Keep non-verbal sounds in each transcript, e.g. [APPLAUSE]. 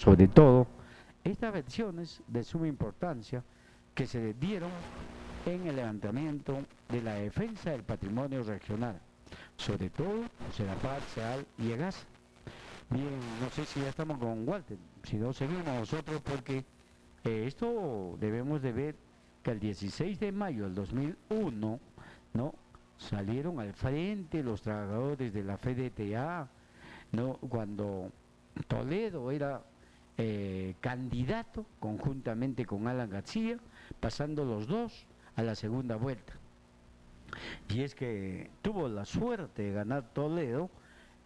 sobre todo estas versiones de suma importancia que se dieron en el levantamiento de la defensa del patrimonio regional, sobre todo Serapaz, Seal y Egas. Bien, no sé si ya estamos con Walter, si no seguimos nosotros porque eh, esto debemos de ver que el 16 de mayo del 2001, ¿no? Salieron al frente los trabajadores de la FDTA, ¿no? Cuando Toledo era eh, candidato conjuntamente con Alan García, pasando los dos a la segunda vuelta. Y es que tuvo la suerte de ganar Toledo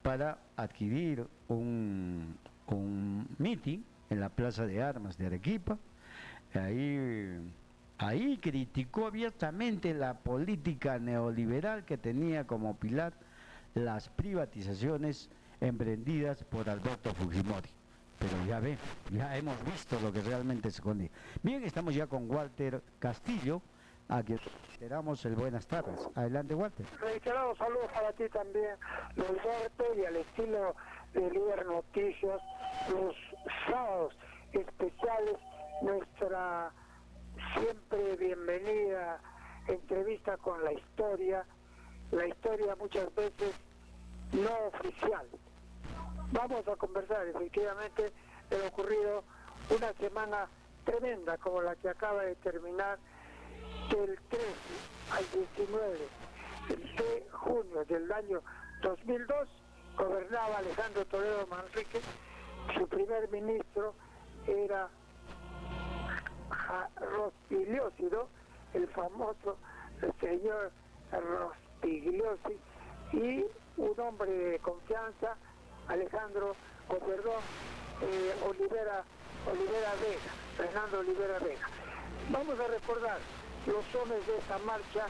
para adquirir un, un meeting en la Plaza de Armas de Arequipa. Ahí, ahí criticó abiertamente la política neoliberal que tenía como pilar las privatizaciones emprendidas por Alberto Fujimori. Pero ya ven, ya hemos visto lo que realmente se esconde. Bien, estamos ya con Walter Castillo, a quien esperamos el buenas tardes. Adelante, Walter. Reiterados saludos para ti también, Alberto, y al estilo de Líder Noticias, los sábados especiales, nuestra siempre bienvenida entrevista con la historia, la historia muchas veces no oficial. Vamos a conversar efectivamente de lo ocurrido una semana tremenda como la que acaba de terminar del 13 al 19 de junio del año 2002 gobernaba Alejandro Toledo Manrique, su primer ministro era Rospigliósido, el famoso señor Rospigliosi, y un hombre de confianza, Alejandro, o perdón, eh, Olivera, Olivera Vega, Fernando Olivera Vega. Vamos a recordar los sones de esta marcha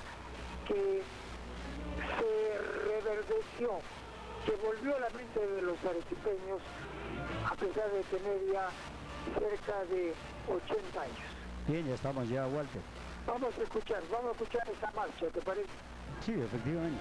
que se reverdeció, que volvió a la mente de los arequipeños a pesar de tener ya cerca de 80 años. Bien, ya estamos ya, Walter. Vamos a escuchar, vamos a escuchar esa marcha, ¿te parece? Sí, efectivamente.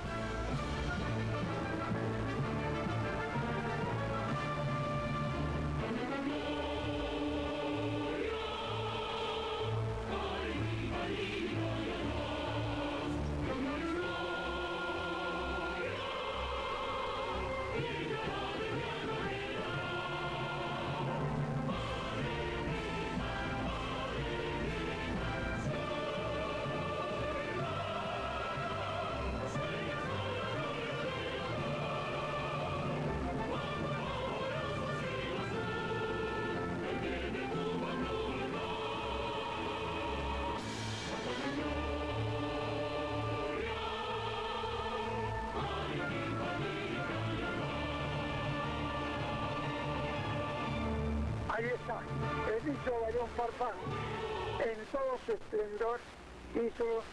El dicho Bayón Farfán, en todo su esplendor hizo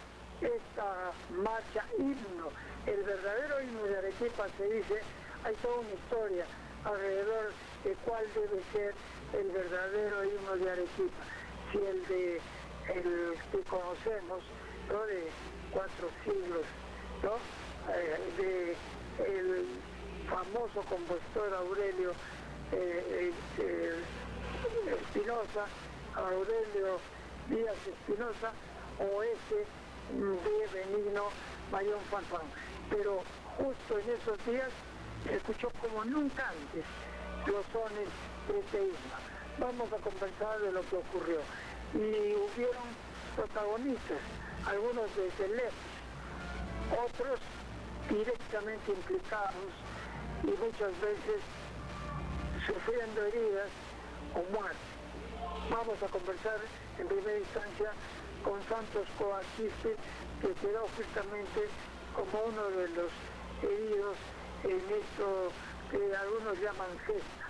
esta marcha himno. El verdadero himno de Arequipa se dice, hay toda una historia alrededor de cuál debe ser el verdadero himno de Arequipa. Si el de el que conocemos, ¿no? de cuatro siglos, ¿no? Eh, de el famoso compositor Aurelio eh, eh, Espinosa, Aurelio Díaz Espinosa o ese de Benigno Mayón Fanfán. Pero justo en esos días se escuchó como nunca antes los sones de este himno. Vamos a conversar de lo que ocurrió. Y hubieron protagonistas, algunos desde lejos, otros directamente implicados y muchas veces sufriendo heridas Vamos a conversar en primera instancia con Santos Coaquiste, que quedó justamente como uno de los heridos en esto que algunos llaman gesta.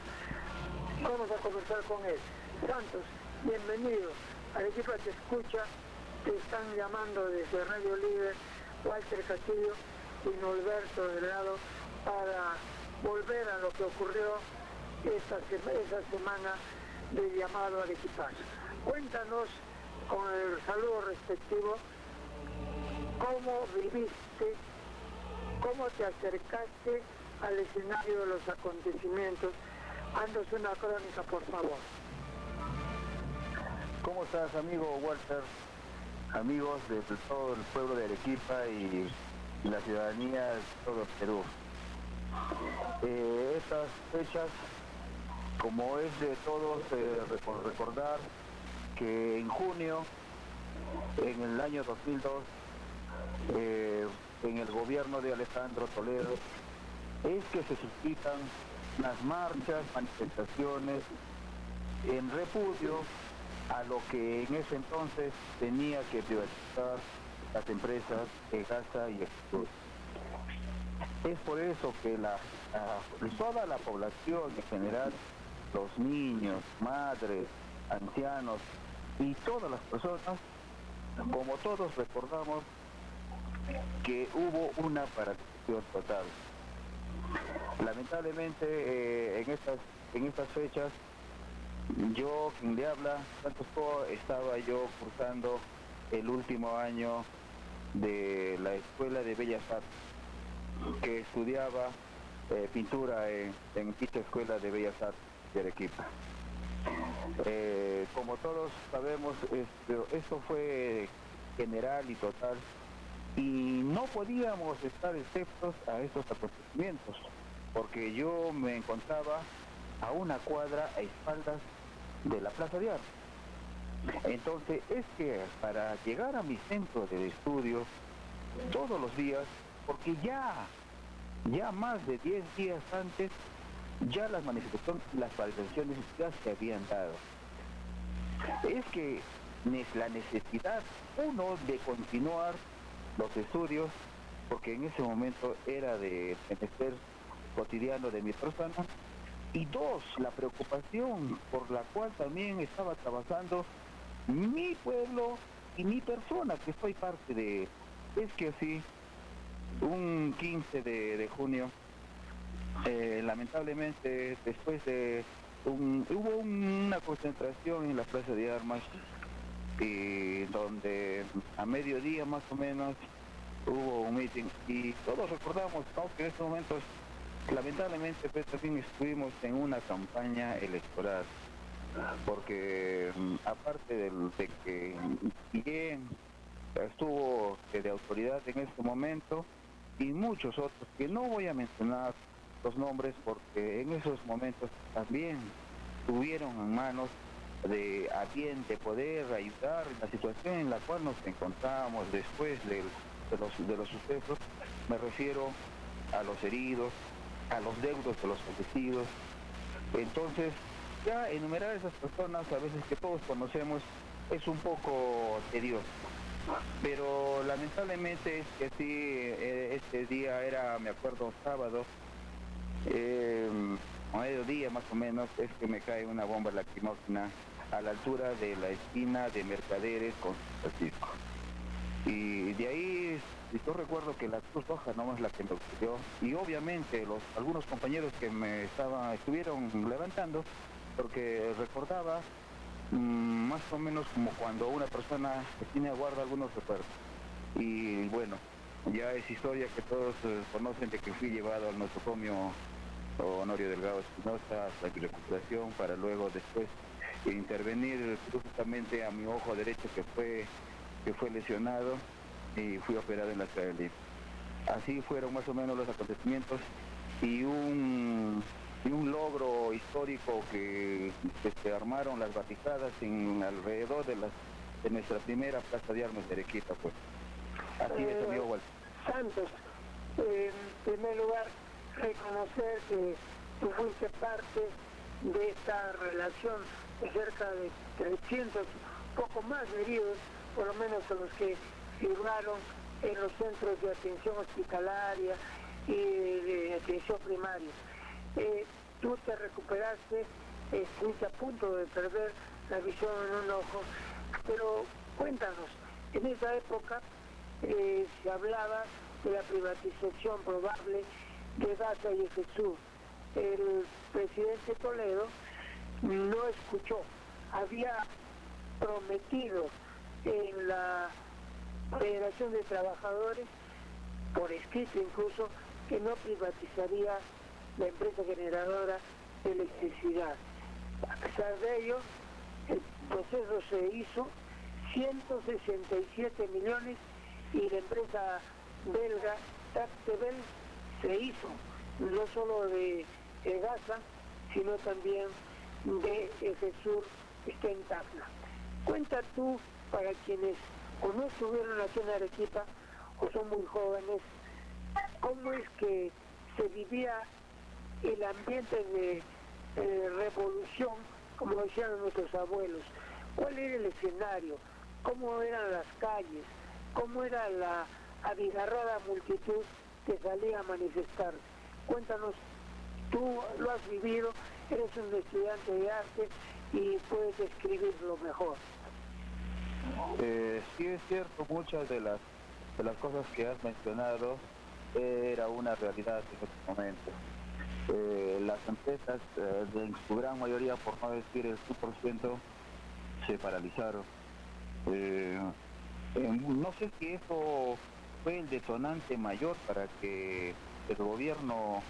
Vamos a conversar con él. Santos, bienvenido. Arequipa te escucha, te están llamando desde Radio Líder, Walter Castillo y Norberto Delgado para volver a lo que ocurrió esta, semana de llamado al equipaje. Cuéntanos con el saludo respectivo cómo viviste, cómo te acercaste al escenario de los acontecimientos Ándose una crónica, por favor. ¿Cómo estás, amigo Walter? Amigos de todo el pueblo de Arequipa y la ciudadanía de todo Perú. Eh, estas fechas, como es de todos eh, recordar que en junio, en el año 2002, eh, en el gobierno de Alejandro Toledo, es que se suscitan las marchas, manifestaciones en repudio a lo que en ese entonces tenía que privatizar las empresas de Gaza y Extur. Es por eso que la, toda la población en general, los niños, madres, ancianos y todas las personas, como todos recordamos, que hubo una paralización total. Lamentablemente eh, en estas en estas fechas yo quien le habla, Santos estaba yo cursando el último año de la Escuela de Bellas Artes, que estudiaba eh, pintura en, en dicha Escuela de Bellas Artes de Arequipa. Eh, como todos sabemos, esto, esto fue general y total y no podíamos estar exceptos a estos acontecimientos, porque yo me encontraba a una cuadra a espaldas de la Plaza de Armas. Entonces es que para llegar a mi centro de estudio todos los días, porque ya, ya más de 10 días antes, ya las manifestaciones, las manifestaciones ya se habían dado. Es que la necesidad, uno, de continuar los estudios, porque en ese momento era de menester cotidiano de mi persona, y dos, la preocupación por la cual también estaba trabajando mi pueblo y mi persona, que soy parte de... Es que así, un 15 de, junio, eh, lamentablemente después de... hubo una concentración en la Plaza de Armas y donde a mediodía más o menos hubo un meeting. Y todos recordamos que en estos momentos lamentablemente pues, también estuvimos en una campaña electoral. Porque mm, aparte de que bien estuvo de autoridad en este momento y muchos otros que no voy a mencionar los nombres porque en esos momentos también tuvieron en manos de a bien de poder ayudar en la situación en la cual nos encontramos después de, los, de los sucesos, me refiero a los heridos, a los deudos de los fallecidos. Entonces, ya enumerar esas personas, a veces que todos conocemos, es un poco tedioso. Pero lamentablemente es que sí, eh, este día era, me acuerdo, sábado, eh, a mediodía más o menos, es que me cae una bomba lacrimógena a la altura de la esquina de Mercaderes con Francisco. Y de ahí yo recuerdo que la Cruz Roja no es la que me ocurrió y obviamente los algunos compañeros que me estaban estuvieron levantando porque recordaba mm, más o menos como cuando una persona tiene guarda algunos recuerdos y bueno ya es historia que todos eh, conocen de que fui llevado al nosocomio Honorio Delgado Espinosa hasta mi recuperación para luego después intervenir justamente a mi ojo derecho que fue, que fue lesionado y fui operado en la de Así fueron más o menos los acontecimientos y un, y un logro histórico que, se armaron las batizadas en alrededor de, las, de nuestra primera plaza de armas de Arequipa. Pues. Así es, amigo Walter. Santos, en primer lugar, reconocer que tú fuiste parte de esta relación cerca de 300, poco más heridos, por lo menos a los que firmaron en los centros de atención hospitalaria y de atención primaria. Eh, tú te recuperaste, estuviste a punto de perder la visión en un ojo, pero cuéntanos, en esa época eh, se hablaba de la privatización probable de Gaza y Jesús. El presidente Toledo no escuchó. Había prometido en la Federación de Trabajadores, por escrito incluso, que no privatizaría la empresa generadora de electricidad. A pesar de ello, el proceso se hizo 167 millones y la empresa belga Tactebel se hizo no solo de Gaza, sino también de Jesús está en Tacna. Cuenta tú, para quienes o no estuvieron aquí en Arequipa o son muy jóvenes, cómo es que se vivía el ambiente de revolución, como decían nuestros abuelos, cuál era el escenario, cómo eran las calles, cómo era la abigarrada multitud que salía a manifestar. Cuéntanos, tú lo has vivido, eres un estudiante de arte y puedes escribirlo mejor. Eh, sí es cierto, muchas de las, de las cosas que has mencionado era una realidad en este momento. Eh, las empresas, eh, en su gran mayoría, por no decir el 100%, se paralizaron. no sé si eso fue el detonante mayor para que el gobierno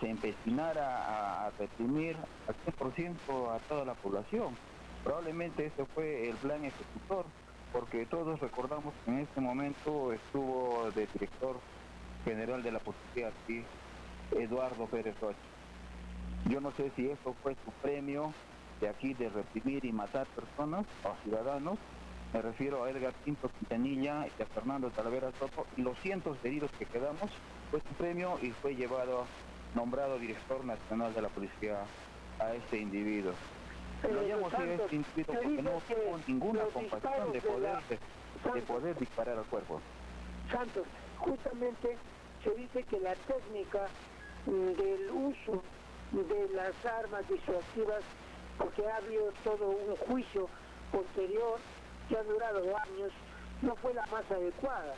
se empecinara a, reprimir al 100% a toda la población. Probablemente ese fue el plan ejecutor, porque todos recordamos que en ese momento estuvo de director general de la policía aquí, Eduardo Pérez Rocha. Yo no sé si eso fue su premio de aquí de reprimir y matar personas o ciudadanos. Me refiero a Edgar Quinto Quintanilla y a Fernando Talavera Soto y los cientos de heridos que quedamos fue su premio y fue llevado, nombrado director nacional de la policía a este individuo. Lo llamo así este individuo porque no tuvo ninguna compasión de poder, de poder disparar al cuerpo. Santos, justamente se dice que la técnica mm, del uso de las armas disuasivas, porque ha habido todo un juicio posterior que ha durado años, no fue la más adecuada.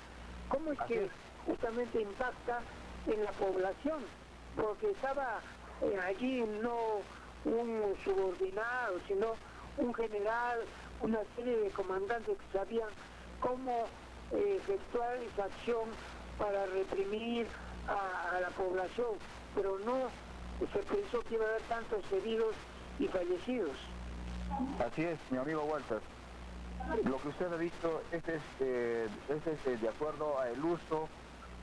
¿Cómo es que justamente impacta en la población? Porque estaba eh, allí no un subordinado, sino un general, una serie de comandantes que sabían cómo eh, efectuar esa acción para reprimir a, la población, pero no se pensó que iba a haber tantos heridos y fallecidos. Así es, mi amigo Walter. Lo que usted ha visto es, este, es este, de acuerdo al uso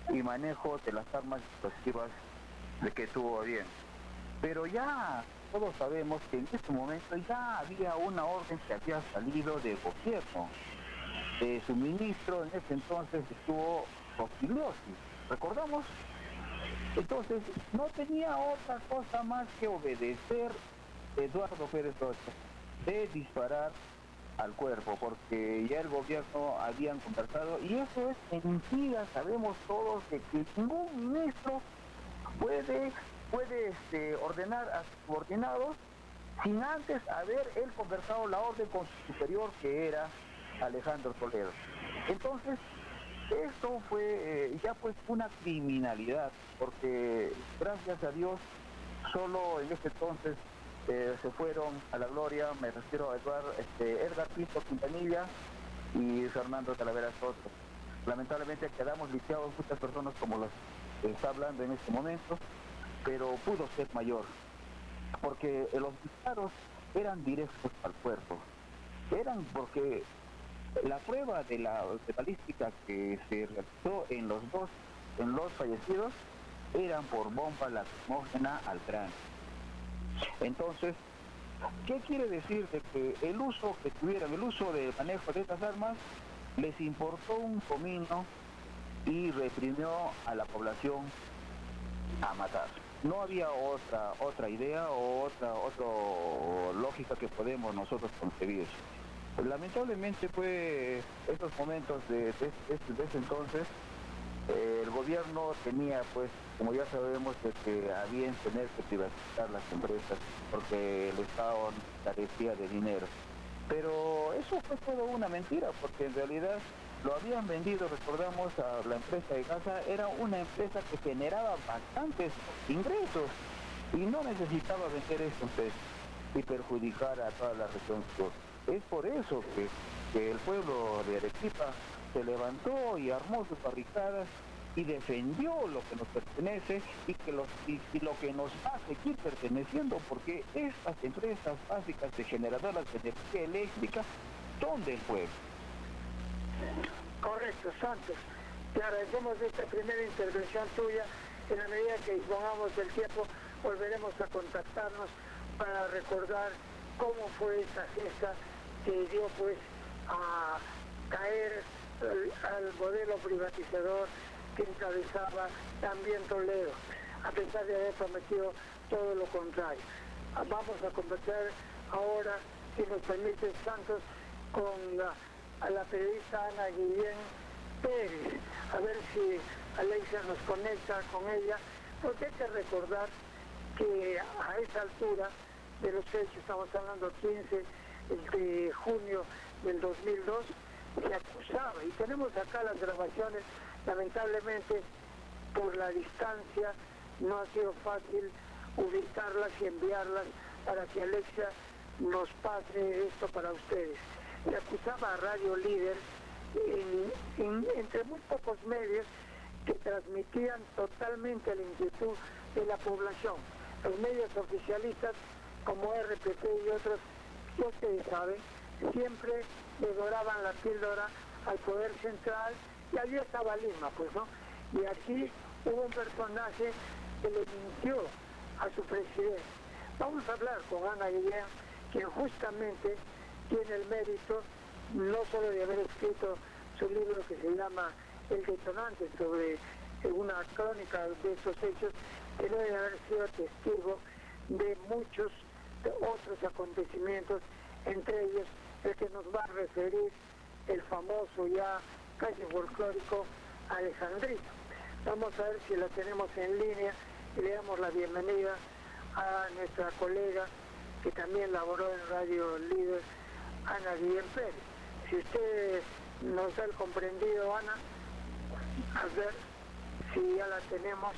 y manejo de las armas explosivas de que tuvo bien. Pero ya todos sabemos que en este momento ya había una orden que había salido del gobierno. Eh, su ministro en ese entonces estuvo ¿recordamos? Entonces, no tenía otra cosa más que obedecer Eduardo Pérez Rocha de disparar al cuerpo, porque ya el gobierno habían conversado, y eso es mentira, sabemos todos de que ningún ministro puede, puede este, ordenar a sus subordinados sin antes haber él conversado la orden con su superior, que era Alejandro Toledo. Entonces, esto fue eh, ya pues una criminalidad, porque gracias a Dios solo en ese entonces eh, se fueron a la gloria, me refiero a Eduardo, este, Edgar Pinto Quintanilla y Fernando Talavera Soto. Lamentablemente quedamos lisiados muchas personas como los que está hablando en este momento, pero pudo ser mayor, porque los disparos eran directos al cuerpo, eran porque la prueba de la balística que se realizó en los dos, en los fallecidos, eran por bomba lacrimógena al cráneo. Entonces, ¿qué quiere decir de que el uso que tuvieron, el uso de manejo de estas armas, les importó un comino y reprimió a la población a matar? No había otra otra idea o otra otra lógica que podemos nosotros concebir. Lamentablemente fue estos momentos de, ese entonces, el gobierno tenía pues, como ya sabemos, de que habían tener que privatizar las empresas porque el Estado carecía de dinero. Pero eso fue todo una mentira, porque en realidad lo habían vendido, recordamos, a la empresa de casa, era una empresa que generaba bastantes ingresos y no necesitaba vender eso y perjudicar a toda la región. Es por eso que, el pueblo de Arequipa se levantó y armó sus barricadas y defendió lo que nos pertenece y que los, y, lo que nos va a seguir perteneciendo, porque estas empresas básicas de generadoras de energía eléctrica son del pueblo. Correcto, Santos. Te agradecemos esta primera intervención tuya. En la medida que dispongamos del tiempo, volveremos a contactarnos para recordar cómo fue esa fiesta que dio pues a caer al, modelo privatizador que encabezaba también Toledo, a pesar de haber prometido todo lo contrario. Vamos a conversar ahora, si nos permite Santos, con la, a la periodista Ana Guillén Pérez, a ver si Alexia nos conecta con ella, porque hay que recordar que a esa altura de los hechos, estamos hablando 15 de junio del 2002, se acusaba, y tenemos acá las grabaciones, lamentablemente por la distancia no ha sido fácil ubicarlas y enviarlas para que Alexia nos pase esto para ustedes. Se acusaba a Radio Líder entre muy pocos medios que transmitían totalmente la inquietud de la población. Los medios oficialistas como RPP y otros, que ustedes saben, siempre le doraban la píldora al poder central y allí estaba Lima, pues, ¿no? Y aquí hubo un personaje que le mintió a su presidente. Vamos a hablar con Ana Guillén, quien justamente tiene el mérito no solo de haber escrito su libro que se llama El detonante sobre una crónica de estos hechos, sino de haber sido testigo de muchos otros acontecimientos, entre ellos el que nos va a referir el famoso ya casi folclórico Alejandrito. Vamos a ver si la tenemos en línea y le damos la bienvenida a nuestra colega que también laboró en Radio Líder, Ana Guillén Pérez. Si usted nos ha comprendido, Ana, a ver si ya la tenemos.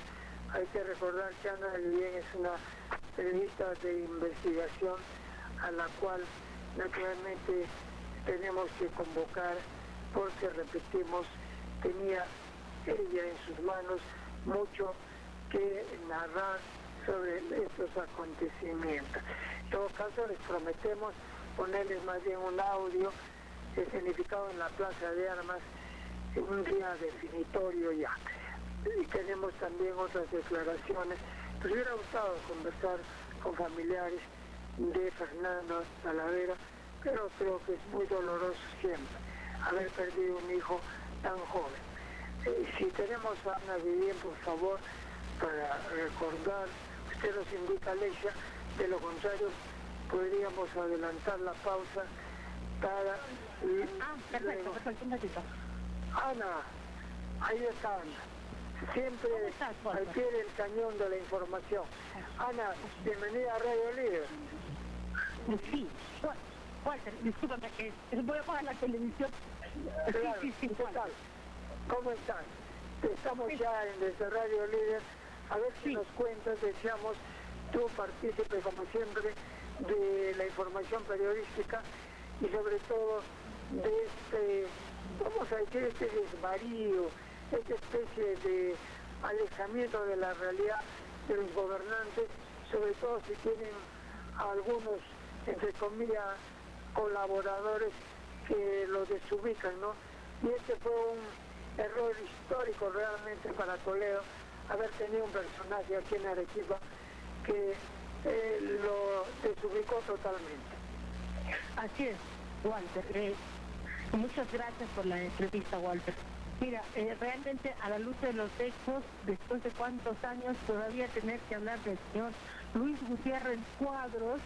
Hay que recordar que Ana Guillén es una periodista de investigación a la cual naturalmente tenemos que convocar porque, repetimos, tenía ella en sus manos mucho que narrar sobre estos acontecimientos. En todo caso, les prometemos ponerles más bien un audio significado en la Plaza de Armas en un día definitorio ya. Y tenemos también otras declaraciones. Pues hubiera gustado conversar con familiares de Fernando Talavera, pero creo que es muy doloroso siempre haber perdido un hijo tan joven. Eh, si tenemos a Ana Vivien, por favor, para recordar, usted nos indica, Alexa, de lo contrario, podríamos adelantar la pausa para... Ah, perfecto, perfecto, Ana, ahí está Ana siempre al pie del cañón de la información. Ana, bienvenida a Radio Líder. Sí, Walter, discúlpame que voy a poner la televisión. Sí, sí, ¿qué tal? ¿Cómo están? Estamos ya en desde Radio Líder. A ver si nos cuentas, deseamos tú partícipe como siempre de la información periodística y sobre todo de este, vamos a decir, este desvarío, esta especie de alejamiento de la realidad de los gobernantes, sobre todo si tienen algunos, entre comillas, colaboradores que los desubican, ¿no? Y este fue un error histórico realmente para Toledo, haber tenido un personaje aquí en Arequipa que eh, lo desubicó totalmente. Así es, Walter. Eh, muchas gracias por la entrevista, Walter. Mira, eh, realmente a la luz de los hechos, después de cuántos años todavía tener que hablar del señor Luis Gutiérrez Cuadros,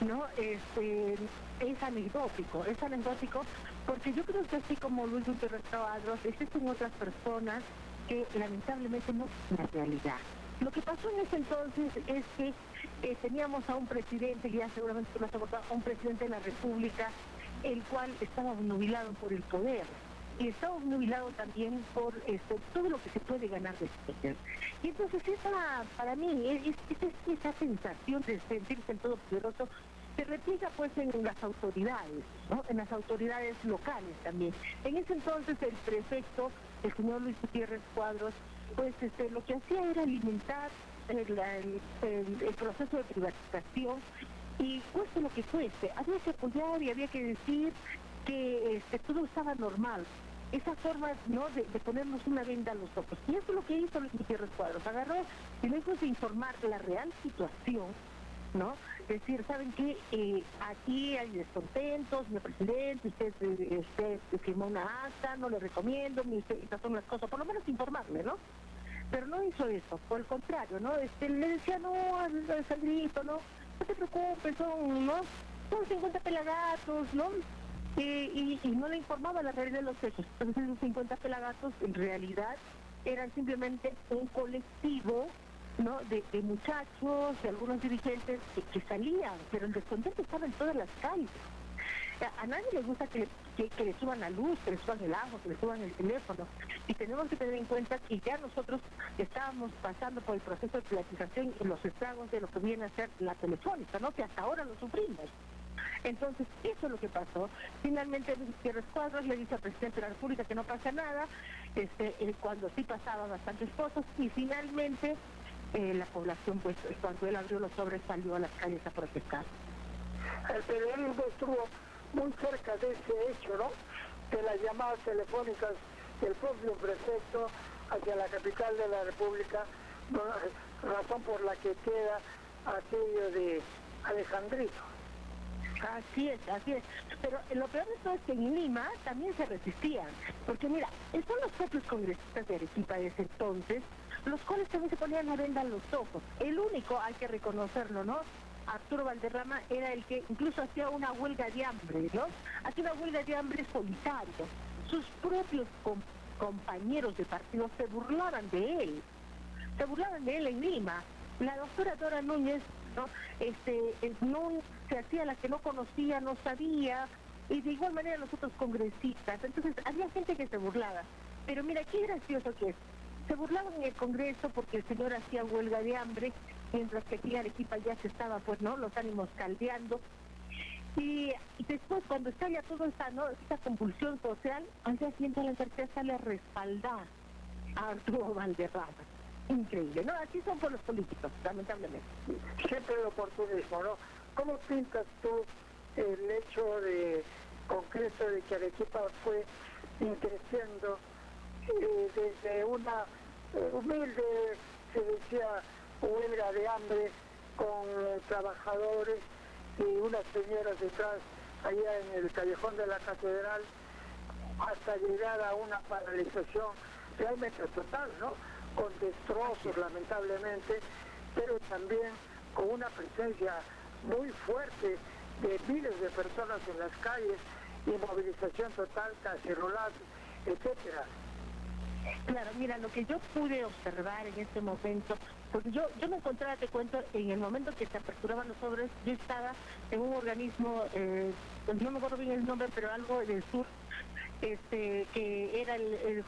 ¿no? Este, es anecdótico, es anecdótico porque yo creo que así como Luis Gutiérrez Cuadros, existen otras personas que lamentablemente no es la realidad. Lo que pasó en ese entonces es que eh, teníamos a un presidente, ya seguramente tú lo has abordado, a un presidente de la República, el cual estaba nubilado por el poder y está obnubilado también por este, todo lo que se puede ganar de este Y entonces esa, para mí, es, esa sensación de sentirse en todo poderoso se replica pues en las autoridades, ¿no? en las autoridades locales también. En ese entonces el prefecto el señor Luis Gutiérrez Cuadros, pues este, lo que hacía era alimentar el, el, proceso de privatización y cueste lo que cueste, había que apoyar y había que decir que este, todo estaba normal. Esa forma ¿no? de, ponernos una venda a los ojos. Y eso es lo que hizo Luis Gutiérrez Cuadros. Agarró y lejos de informar la real situación, ¿no? Decir, ¿saben qué? Eh, aquí hay descontentos, mi presidente, usted, eh, usted firmó una acta, no le recomiendo, estas son las cosas, por lo menos informarle, ¿no? Pero no hizo eso, por el contrario, ¿no? Este, le decía, no, Sandrito, no, no te preocupes, son, ¿no? Son 50 pelagatos, ¿no? Y, no le informaba la realidad de los hechos. Entonces esos 50 pelagatos en realidad eran simplemente un colectivo ¿no? De, muchachos, de algunos dirigentes que, salían, pero el descontento estaba en todas las calles. A, nadie le gusta que, que, le suban la luz, que le suban el agua, que le suban el teléfono. Y tenemos que tener en cuenta que ya nosotros estábamos pasando por el proceso de privatización y los estragos de lo que viene a ser la telefónica, ¿no? que hasta ahora lo sufrimos. Entonces, eso es lo que pasó. Finalmente, Gutiérrez Cuadros le dice al presidente de la República que no pasa nada, este, eh, cuando sí pasaba bastantes cosas, y finalmente eh, la población, pues cuando él abrió los sobres, salió a las calles a protestar. El periodismo estuvo muy cerca de ese hecho, ¿no? De las llamadas telefónicas del propio prefecto hacia la capital de la República, razón por la que queda aquello de Alejandrito. Así es, así es. Pero lo peor de todo es que en Lima también se resistían. Porque mira, son los propios congresistas de Arequipa de ese entonces, los cuales también se ponían a venda los ojos. El único, hay que reconocerlo, ¿no? Arturo Valderrama era el que incluso hacía una huelga de hambre, ¿no? Hacía una huelga de hambre solitario. Sus propios compañeros de partido se burlaban de él. Se burlaban de él en Lima. La doctora Dora Núñez ¿no? Este, no se hacía la que no conocía, no sabía, y de igual manera los otros congresistas. Entonces había gente que se burlaba. Pero mira, qué gracioso que es. Se burlaban en el Congreso porque el señor hacía huelga de hambre, mientras que aquí en Arequipa ya se estaba, pues, ¿no? Los ánimos caldeando. Y, después, cuando estalla toda esta, ¿no? esta convulsión social, al día siguiente la certeza sale a respaldar a Arturo Valderrama increíble. No, así son por los políticos, lamentablemente. Siempre el oportunismo, ¿no? ¿Cómo pintas tú el hecho de concreto de que Arequipa fue creciendo eh, desde una eh, humilde, se decía, huelga de hambre con trabajadores y unas señoras detrás allá en el callejón de la catedral hasta llegar a una paralización realmente total, ¿no? Con destrozos lamentablemente, pero también con una presencia muy fuerte de miles de personas en las calles y movilización total, cacerolazos, etcétera. Claro, mira, lo que yo pude observar en este momento, porque yo, yo me encontraba, te cuento, en el momento que se aperturaban los sobres, yo estaba en un organismo, eh, no me acuerdo bien el nombre, pero algo del sur, este, que era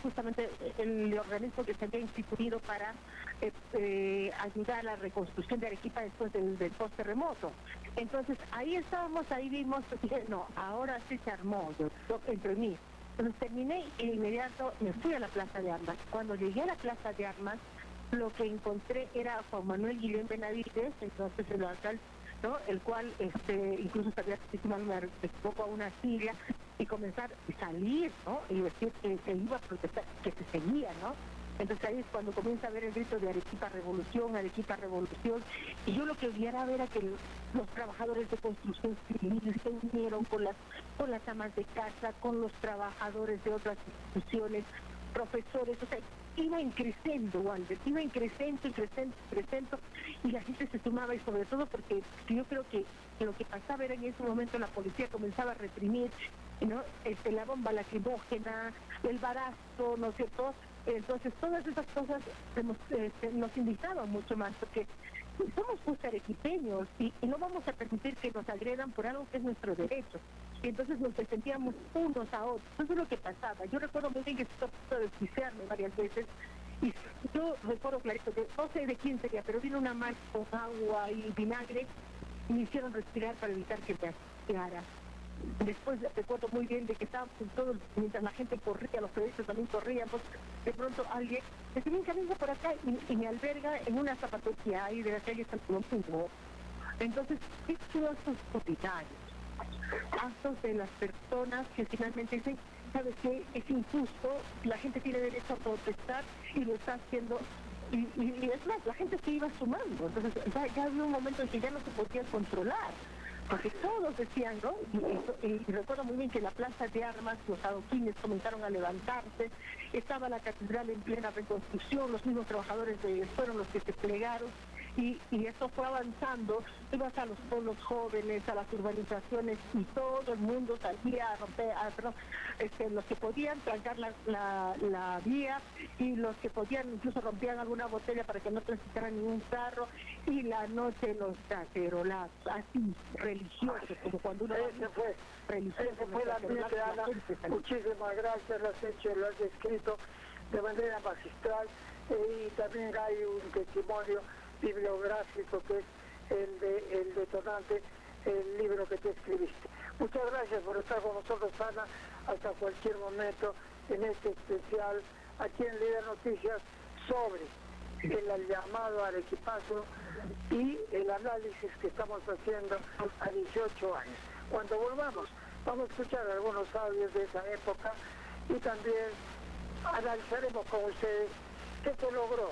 justamente el organismo que se había instituido para eh, eh, ayudar a la reconstrucción de Arequipa después del, post-terremoto. Entonces ahí estábamos, ahí vimos, dije, no, ahora sí se armó, yo, entre mí. Entonces terminé y de inmediato me fui a la Plaza de Armas. Cuando llegué a la Plaza de Armas, lo que encontré era Juan Manuel Guillén Benavides, entonces el alcalde el cual este, incluso que me poco a una silla y comenzar a salir, ¿no? Y decir que se iba a protestar, que se seguía, ¿no? Entonces ahí es cuando comienza a ver el grito de Arequipa Revolución, Arequipa Revolución, y yo lo que ver era que los trabajadores de construcción civil se unieron con las, con las amas de casa, con los trabajadores de otras instituciones, profesores, o sea, iba increciendo, Walter, iba increciendo, increciendo, increciendo, y la gente se sumaba, y sobre todo porque yo creo que, lo que pasaba era en ese momento la policía comenzaba a reprimir, ¿no? Este, la bomba lacrimógena, el barazo, ¿no es cierto? Entonces todas esas cosas nos, este, nos invitaban mucho más, porque somos pues arequipeños y, y, no vamos a permitir que nos agredan por algo que es nuestro derecho. Y entonces nos sentíamos unos a otros. Eso es lo que pasaba. Yo recuerdo muy bien que estuve a punto de desquiciarme varias veces y yo recuerdo clarito que no sé de quién sería, pero vino una marcha con agua y vinagre y me hicieron respirar para evitar que me asfixiara. después recuerdo muy bien de que estábamos todo, mientras la gente corría, los periodistas también corrían, pues de pronto alguien se viene camino por acá y, me alberga en una zapatería ahí de la calle San Domingo. Entonces, estos actos cotidianos, actos de las personas que finalmente dicen, ¿sabes qué? Es injusto, la gente tiene derecho a protestar y lo está haciendo y, es más, la gente se iba sumando, entonces ya, había un momento en que ya no se podía controlar porque todos decían, ¿no? Y, recuerdo muy bien que la plaza de armas, los adoquines comenzaron a levantarse, estaba la catedral en plena reconstrucción, los mismos trabajadores fueron los que se plegaron, y, y esto fue avanzando, ibas a los pueblos jóvenes, a las urbanizaciones y todo el mundo salía a romper, a, este, los que podían trancar la, la, vía y los que podían incluso rompían alguna botella para que no transitara ningún carro y la noche los cacerolazos, así religiosos, como cuando uno ese fue, religioso. Ese fue la Ana. Muchísimas gracias, lo has hecho, lo has escrito de manera magistral eh, y también hay un testimonio bibliográfico que es el, de, detonante, el libro que tú escribiste. Muchas gracias por estar con nosotros, Ana, hasta cualquier momento en este especial aquí en Líder Noticias sobre el llamado al equipazo y el análisis que estamos haciendo a 18 años. Cuando volvamos, vamos a escuchar algunos audios de esa época y también analizaremos con ustedes qué se logró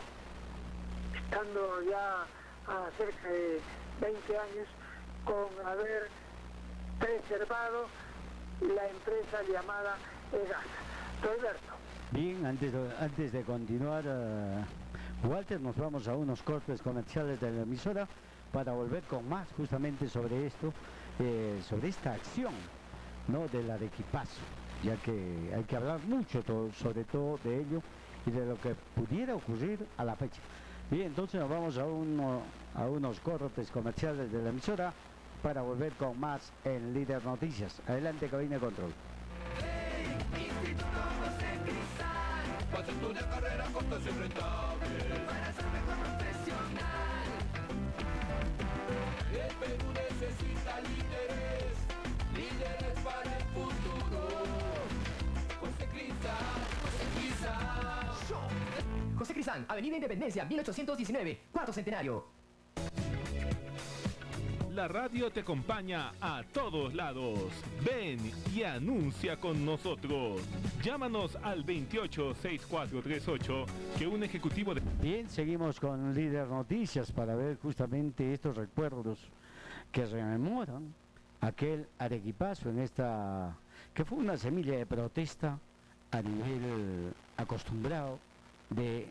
estando ya a cerca de 20 años con haber preservado la empresa llamada EGASA. Alberto. Bien, antes de, antes de continuar, eh, Walter, nos vamos a unos cortes comerciales de la emisora para volver con más justamente sobre esto, eh, sobre esta acción ¿no? de la de equipazo, ya que hay que hablar mucho sobre todo de ello y de lo que pudiera ocurrir a la fecha. Bien, entonces nos vamos a, uno, a unos cortes comerciales de la emisora para volver con más en Líder Noticias. Adelante, cabina control. mejor profesional. El Perú necesita líderes, líderes para el futuro. José Cristal, Avenida Independencia, 1819, cuarto centenario. La radio te acompaña a todos lados. Ven y anuncia con nosotros. Llámanos al 286438 que un ejecutivo de... Bien, seguimos con Líder Noticias para ver justamente estos recuerdos que rememoran aquel arequipazo en esta... que fue una semilla de protesta a nivel acostumbrado de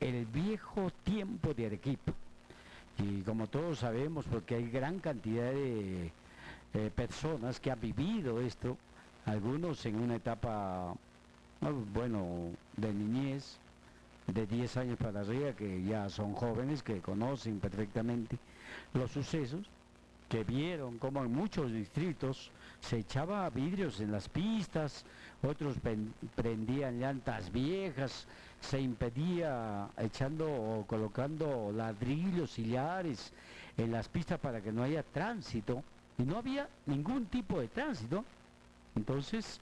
el viejo tiempo de Arequipa. Y como todos sabemos, porque hay gran cantidad de eh, personas que han vivido esto, algunos en una etapa, bueno, de niñez, de 10 años para arriba, que ya son jóvenes, que conocen perfectamente los sucesos, que vieron como en muchos distritos se echaba vidrios en las pistas, otros prendían llantas viejas, se impedía echando o colocando ladrillos, sillares en las pistas para que no haya tránsito y no había ningún tipo de tránsito. Entonces,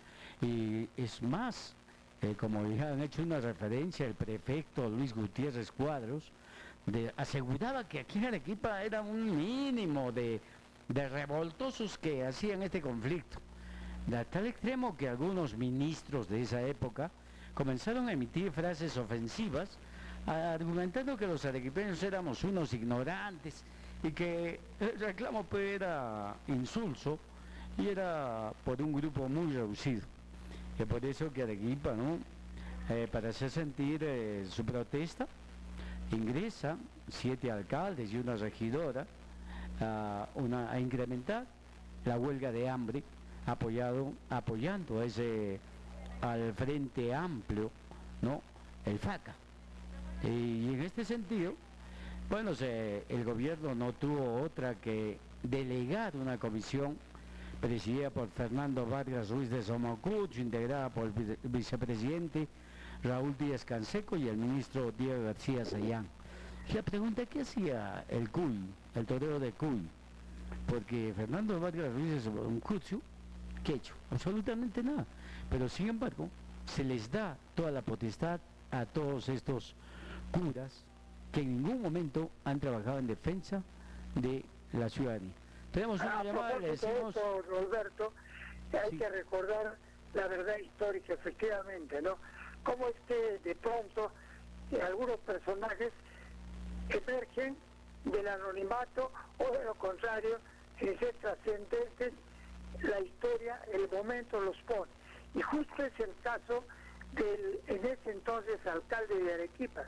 es más, eh, como ya han hecho una referencia el prefecto Luis Gutiérrez Cuadros, aseguraba que aquí en Arequipa era un mínimo de, de revoltosos que hacían este conflicto. De tal extremo que algunos ministros de esa época comenzaron a emitir frases ofensivas argumentando que los arequipeños éramos unos ignorantes y que el reclamo pues, era insulso y era por un grupo muy reducido. Y por eso que Arequipa, ¿no? Eh, para hacer sentir eh, su protesta, ingresa siete alcaldes y una regidora a, a incrementar la huelga de hambre apoyado, apoyando a ese al Frente Amplio, ¿no? El FACA. Y en este sentido, bueno, el gobierno no tuvo otra que delegar una comisión presidida por Fernando Vargas Ruiz de Somocuch, integrada por el vicepresidente Raúl Díaz Canseco y el ministro Diego García Sayán. La pregunta, ¿qué hacía el CUI, el torero de CUI? Porque Fernando Vargas Ruiz de Somocuch ¿Qué hecho? Absolutamente nada. Pero sin embargo, se les da toda la potestad a todos estos curas que en ningún momento han trabajado en defensa de la ciudadanía. Tenemos una A llamada, le de decimos... esto, Roberto, hay Sí. que recordar la verdad histórica, efectivamente, ¿no? Cómo es que de pronto eh, algunos personajes emergen del anonimato o de lo contrario, sin ser trascendentes, la historia, el momento los pone. Y justo es el caso del en ese entonces alcalde de Arequipa,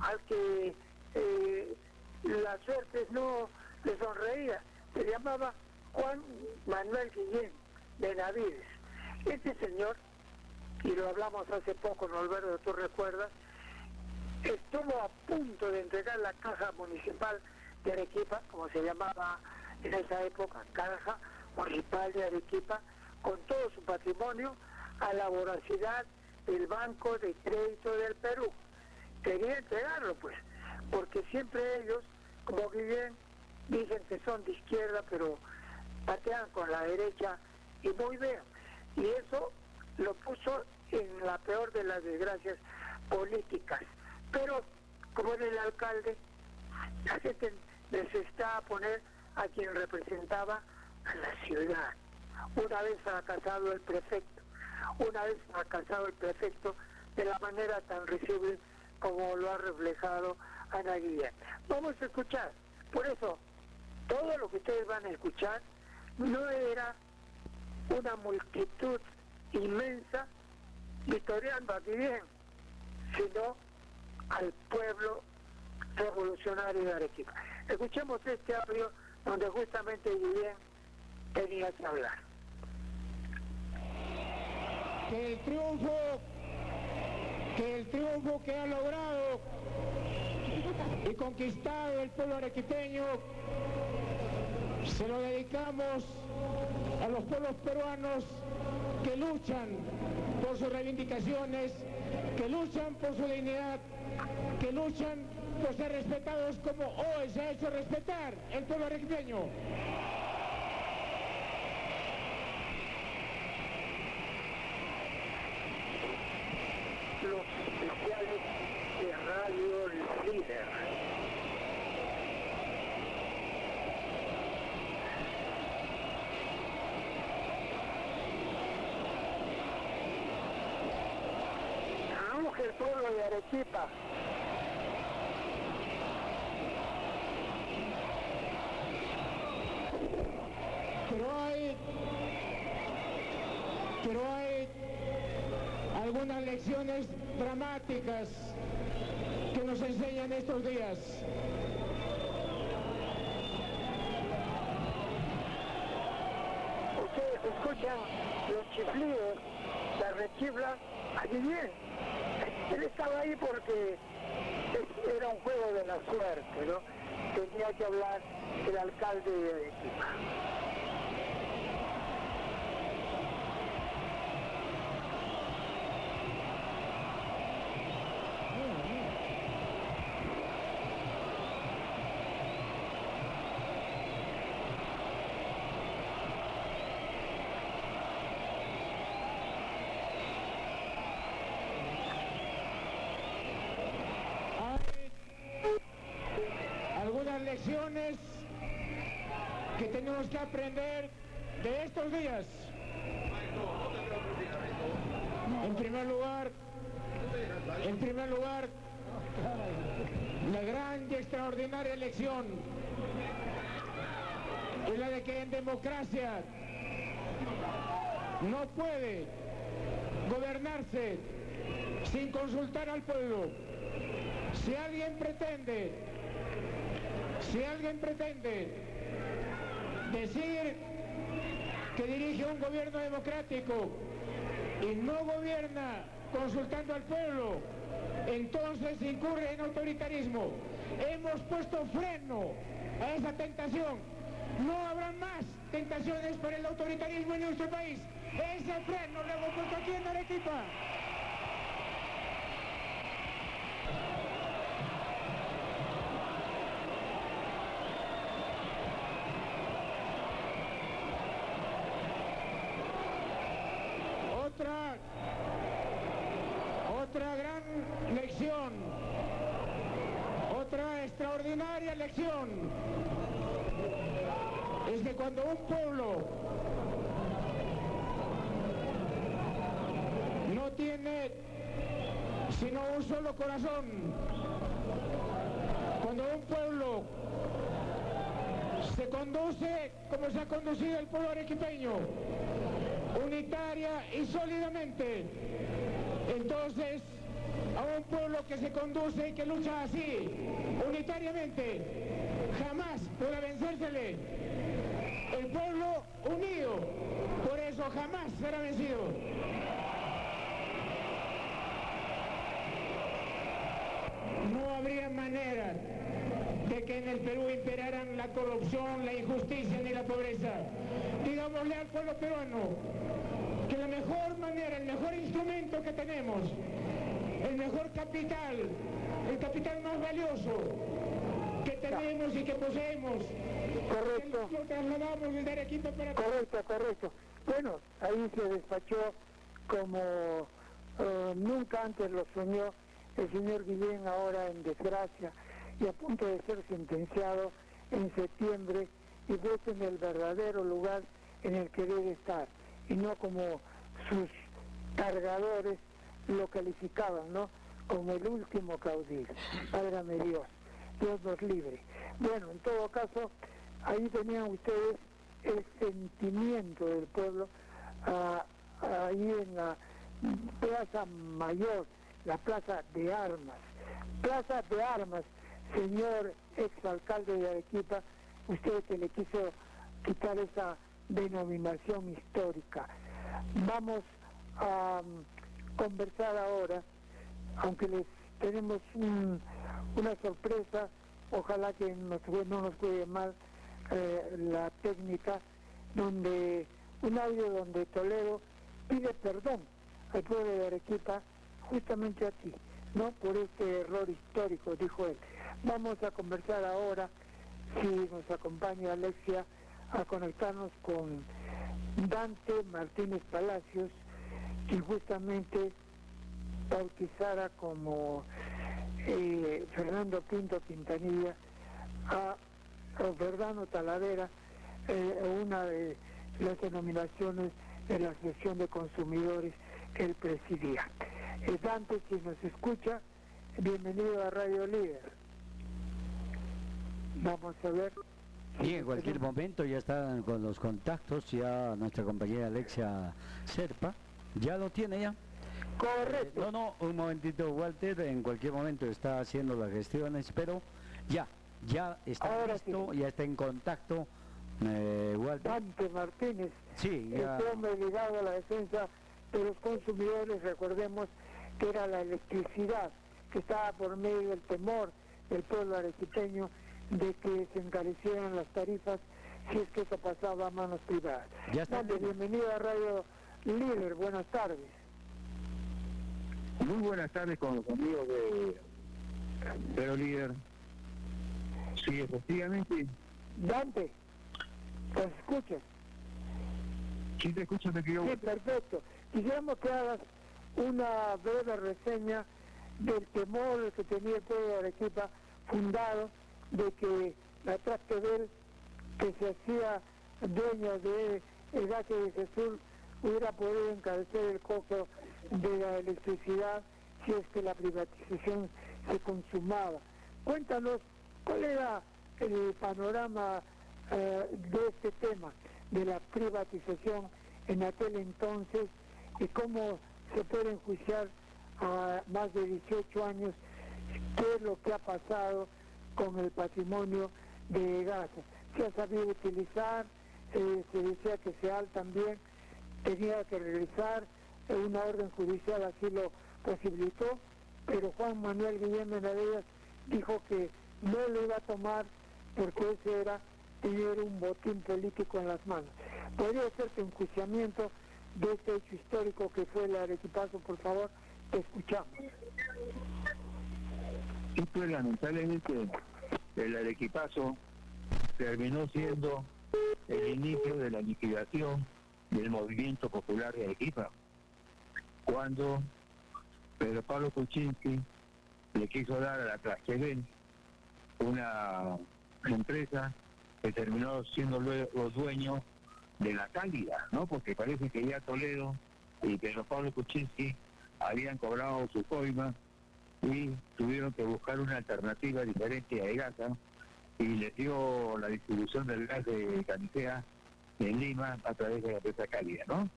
al que eh, la suerte no le sonreía. Se llamaba Juan Manuel Guillén de Navides. Este señor, y lo hablamos hace poco, Norberto, tú recuerdas, estuvo a punto de entregar la caja municipal de Arequipa, como se llamaba en esa época, caja municipal de Arequipa, con todo su patrimonio a la voracidad del Banco de Crédito del Perú. Quería entregarlo, pues, porque siempre ellos, como Guillén, dicen que son de izquierda, pero patean con la derecha y muy bien. Y eso lo puso en la peor de las desgracias políticas. Pero como era el alcalde, la gente necesitaba poner a quien representaba a la ciudad. Una vez fracasado el prefecto, una vez fracasado el prefecto de la manera tan risible como lo ha reflejado Ana Guía. Vamos a escuchar. Por eso, todo lo que ustedes van a escuchar no era una multitud inmensa victoriando a Guillén, sino al pueblo revolucionario de Arequipa. Escuchemos este audio donde justamente Guillén tenía que hablar. Que el triunfo que el triunfo que ha logrado y conquistado el pueblo arequipeño se lo dedicamos a los pueblos peruanos que luchan por sus reivindicaciones, que luchan por su dignidad, que luchan por ser respetados como hoy se ha hecho respetar el pueblo arequipeño. Los especiales de Radio Líder. Ruge el pueblo de Arequipa. pero hay pero hay algunas dramáticas que nos enseñan estos días. Ustedes escuchan los chiflidos, la rechifla allí bien. Él estaba ahí porque era un juego de la suerte, ¿no? Tenía que hablar el alcalde de Arequipa. Hay algunas que tenemos que aprender de estos días. En primer lugar, en primer lugar, la gran y extraordinaria elección es la de que en democracia no puede gobernarse sin consultar al pueblo. Si alguien pretende, si alguien pretende decir que dirige un gobierno democrático y no gobierna consultando al pueblo, entonces incurre en autoritarismo. Hemos puesto freno a esa tentación. No habrá más tentaciones para el autoritarismo en nuestro país. Ese freno lo hemos puesto aquí en Arequipa. otra, otra gran otra extraordinaria lección, es que cuando un pueblo no tiene sino un solo corazón, cuando un pueblo se conduce como se ha conducido el pueblo arequipeño, unitaria y sólidamente. Entonces, a un pueblo que se conduce y que lucha así, unitariamente, jamás podrá vencérsele. El pueblo unido, por eso jamás será vencido. No habría manera de que en el Perú imperaran la corrupción, la injusticia ni la pobreza. Digámosle al pueblo peruano que la mejor manera, el mejor instrumento que tenemos, el mejor capital, el capital más valioso que tenemos y que poseemos, Correcto. lo trasladamos desde Arequipa para Correcto, correcto. Bueno, ahí se despachó como eh, nunca antes lo soñó el señor Guillén, ahora en desgracia y a punto de ser sentenciado en septiembre y puesto en el verdadero lugar en el que debe estar y no como sus cargadores lo calificaban, ¿no? Como el último caudillo. Válgame Dios, Dios nos libre. Bueno, en todo caso, ahí tenían ustedes el sentimiento del pueblo ah, ahí en la Plaza Mayor, la Plaza de Armas. Plaza de Armas, señor exalcalde de Arequipa, usted que le quiso quitar esa denominación histórica. Vamos a conversar ahora, aunque les tenemos un- una sorpresa, ojalá que nos, no nos cuide mal eh, la técnica, donde un audio donde Toledo pide perdón al pueblo de Arequipa justamente a ti, ¿no? Por este error histórico, dijo él. Vamos a conversar ahora, si nos acompaña Alexia, a conectarnos con Dante Martínez Palacios, quien justamente bautizara como eh, Fernando Pinto Quintanilla a Verdano Talavera, eh, una de las denominaciones de la Asociación de Consumidores que él presidía. Eh, Dante, si nos escucha, bienvenido a Radio Líder. Vamos a ver. Y en cualquier momento ya están con los contactos, ya nuestra compañera Alexia Serpa, ya lo tiene ya. Correcto. No, no, un momentito Walter, en cualquier momento está haciendo las gestiones, pero ya, ya está Ahora listo, ya está en contacto eh, Walter. Dante Martínez, Sí, ya. este hombre ligado a la defensa de los consumidores, recordemos que era la electricidad, que estaba por medio del temor del pueblo arequipeño de que se encarecieran las tarifas si es que eso pasaba a manos privadas. Ya está. Dante, bienvenido a Radio Líder, buenas tardes. Muy buenas tardes con los amigos de Pero Líder. Sí, efectivamente, Dante, ¿nos escuchas? sí te escucho, te quiero. Sí, perfecto. Quisiéramos que hagas una breve reseña del temor que tenía el pueblo de Arequipa fundado de que la Tractebel, que se hacía dueña de el Valle de Jesús, hubiera podido encarecer el costo de la electricidad si es que la privatización se consumaba. Cuéntanos cuál era el panorama eh, de este tema, de la privatización en aquel entonces y cómo se puede enjuiciar a más de 18 años qué es lo que ha pasado con el patrimonio de Gaza. Se ha sabido utilizar, eh, se decía que SEAL también tenía que realizar, eh, una orden judicial así lo posibilitó, pero Juan Manuel Guillén Benavides dijo que no lo iba a tomar porque ese era tener un botín político en las manos. ¿Podría ser tu enjuiciamiento de este hecho histórico que fue el arequipazo, por favor? Te escuchamos. Sí, pues lamentablemente el arequipazo terminó siendo el inicio de la liquidación del movimiento popular de Arequipa. cuando Pedro Pablo Kuczynski le quiso dar a la Trasquedel una empresa que terminó siendo luego los dueños de la cálida, ¿no? Porque parece que ya Toledo y Pedro Pablo Kuczynski habían cobrado su coima y tuvieron que buscar una alternativa diferente a EGASA y les dio la distribución del gas de Canicea en Lima a través de la empresa cálida, ¿no?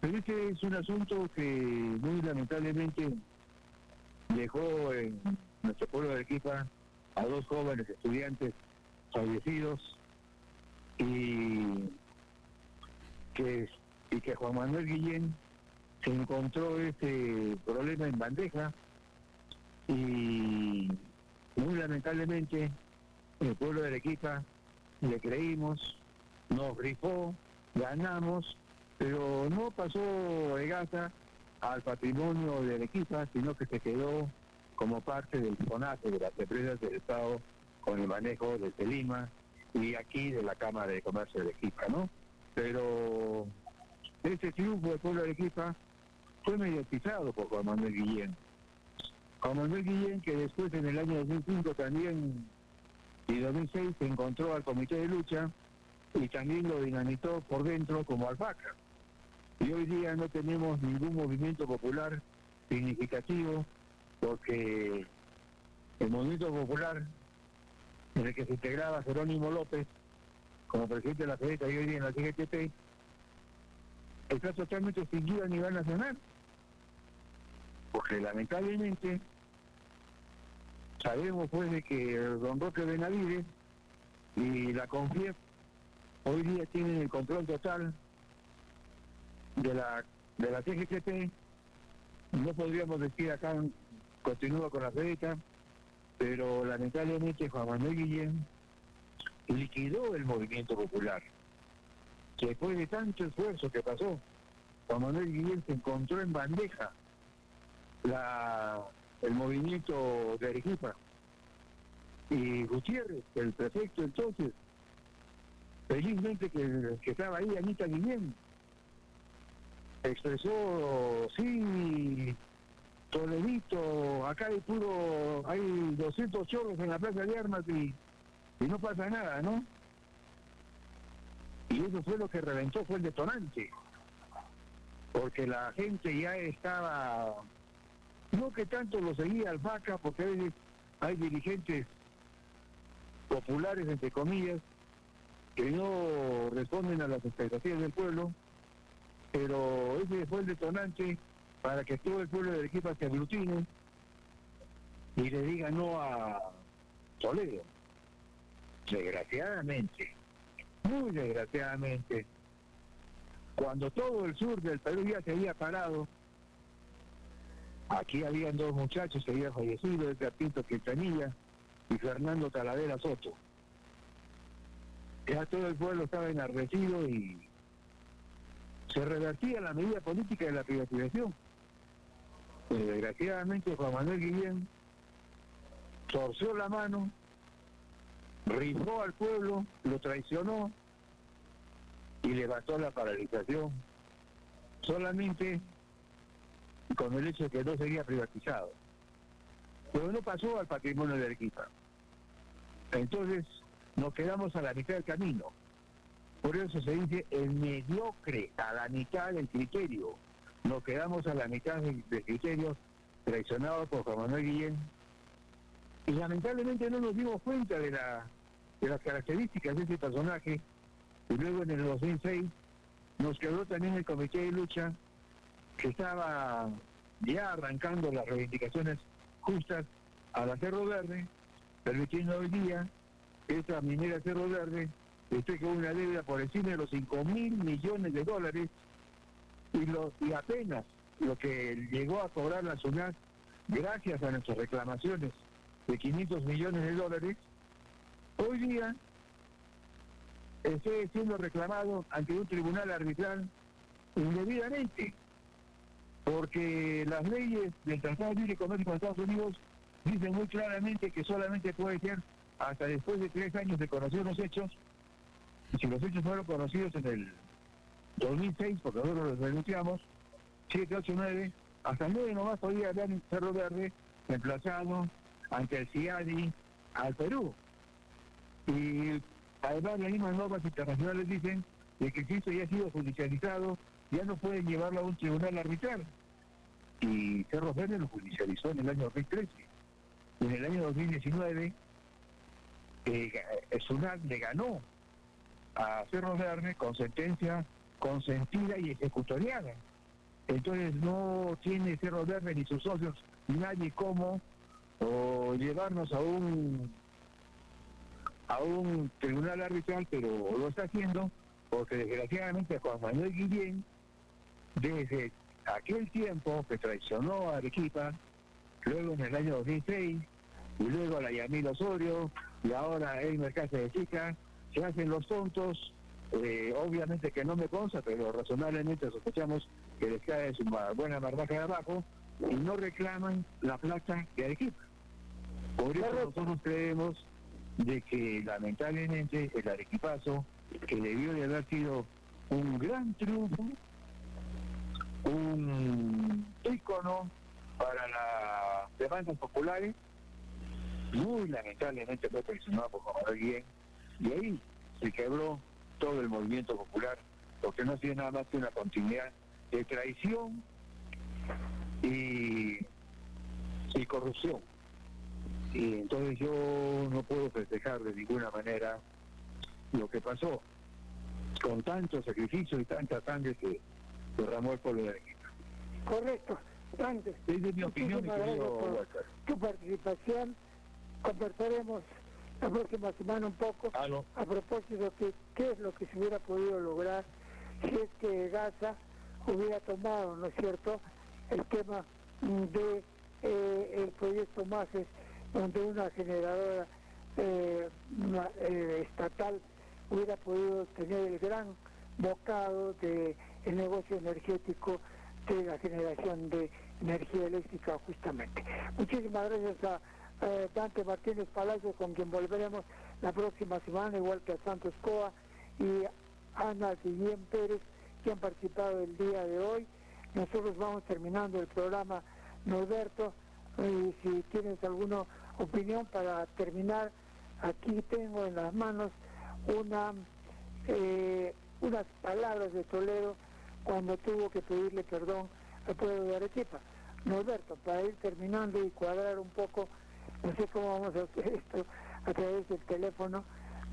Pero este es un asunto que muy lamentablemente dejó en nuestro pueblo de Arequipa a dos jóvenes estudiantes fallecidos y que, y que Juan Manuel Guillén se encontró este problema en bandeja y muy lamentablemente el pueblo de Arequipa le creímos, nos rifó, ganamos, pero no pasó EGASA al patrimonio de Arequipa, sino que se quedó como parte del FONASE, de las empresas del Estado, con el manejo desde Lima y aquí de la Cámara de Comercio de Arequipa, ¿no? Pero ese triunfo del pueblo de Arequipa fue mediatizado por Juan Manuel Guillén. Juan Manuel Guillén, que después en el año 2005 también y 2006 se encontró al Comité de Lucha y también lo dinamitó por dentro como alpaca. Y hoy día no tenemos ningún movimiento popular significativo porque el movimiento popular en el que se integraba Jerónimo López como presidente de la FEDECA y hoy día en la CGTP está totalmente extinguido a nivel nacional. Porque lamentablemente sabemos pues de que don Roque Benavides y la CONFIEP hoy día tienen el control total de la de la no podríamos decir acá continúa con la FEDECA pero lamentablemente Juan Manuel Guillén liquidó el movimiento popular después de tanto esfuerzo que pasó Juan Manuel Guillén se encontró en bandeja la el movimiento de Arequipa. Y Gutiérrez, el prefecto entonces, felizmente que, que estaba ahí, Anita Guillén, expresó, sí, Toledito, acá hay puro, hay 200 chorros en la plaza de armas y, y no pasa nada, ¿no? Y eso fue lo que reventó, fue el detonante, porque la gente ya estaba no que tanto lo seguía Alfaca, porque a veces hay dirigentes populares, entre comillas, que no responden a las expectativas del pueblo, pero ese fue el detonante para que todo el pueblo de Arequipa se aglutine y le diga no a Toledo. Desgraciadamente, muy desgraciadamente, cuando todo el sur del Perú ya se había parado, Aquí habían dos muchachos que habían fallecido, Edgar Pinto Quintanilla y Fernando Talavera Soto. Ya todo el pueblo estaba enardecido y se revertía la medida política de la privatización. Pero desgraciadamente Juan Manuel Guillén torció la mano, rifó al pueblo, lo traicionó y levantó la paralización. Solamente con el hecho de que no sería privatizado. Pero no pasó al patrimonio de Arequipa. Entonces nos quedamos a la mitad del camino. Por eso se dice el mediocre, a la mitad del criterio. Nos quedamos a la mitad del, criterio traicionado por Juan Manuel Guillén. Y lamentablemente no nos dimos cuenta de, la, de las características de ese personaje. Y luego en el 2006 nos quedó también el comité de lucha que estaba ya arrancando las reivindicaciones justas a la Cerro Verde, permitiendo hoy día esta minera Cerro Verde esté con una deuda por encima de los 5 mil millones de dólares. Y, lo, y apenas lo que llegó a cobrar la SUNAT gracias a nuestras reclamaciones de 500 millones de dólares, hoy día esté siendo reclamado ante un tribunal arbitral indebidamente porque las leyes del Tratado de Libre Comercio con Estados Unidos dicen muy claramente que solamente puede ser hasta después de tres años de conocer los hechos, y si los hechos fueron conocidos en el 2006, porque nosotros los denunciamos, 7, 8, 9, hasta 9 nomás todavía habían Cerro Verde reemplazado ante el CIADI al Perú. Y además las mismas normas internacionales dicen de que si esto ya ha sido judicializado, ya no pueden llevarlo a un tribunal arbitral. Y Cerro Verde lo judicializó en el año 2013. Y en el año 2019, eh, Sunat le ganó a Cerro Verde con sentencia consentida y ejecutoriada. Entonces no tiene Cerro Verde ni sus socios, nadie como o llevarnos a un a un tribunal arbitral, pero lo está haciendo porque desgraciadamente Juan Manuel Guillén, desde aquel tiempo que traicionó a Arequipa, luego en el año 2006, y luego a la Yamil Osorio, y ahora el mercado de Chica, se hacen los tontos, eh, obviamente que no me consta, pero razonablemente sospechamos que les cae su buena marmaja de abajo, y no reclaman la plata de Arequipa. Por eso nosotros creemos de que lamentablemente el arequipazo, que debió de haber sido un gran triunfo, un ícono para las demandas populares, muy lamentablemente fue presionado por Juan Manuel y ahí se quebró todo el movimiento popular, porque no tiene nada más que una continuidad de traición y, y corrupción. Y entonces yo no puedo festejar de ninguna manera lo que pasó con tanto sacrificio y tanta sangre que derramó el pueblo de Arequipa. Correcto. Antes, Esa es mi opinión, mi querido por tu participación. Conversaremos la próxima semana un poco Ah, no. a propósito de qué es lo que se hubiera podido lograr si es que Gaza hubiera tomado, ¿no es cierto?, el tema de eh, el proyecto MASES, donde una generadora eh, una, eh, estatal hubiera podido tener el gran bocado de el negocio energético de la generación de energía eléctrica justamente. Muchísimas gracias a eh, Dante Martínez Palacio, con quien volveremos la próxima semana, igual que a Santos Coa y Ana Guillén Pérez, que han participado el día de hoy. Nosotros vamos terminando el programa, Norberto, y si tienes alguna opinión para terminar, aquí tengo en las manos una eh, unas palabras de Toledo cuando tuvo que pedirle perdón al pueblo de Arequipa. Norberto, para ir terminando y cuadrar un poco, no sé cómo vamos a hacer esto a través del teléfono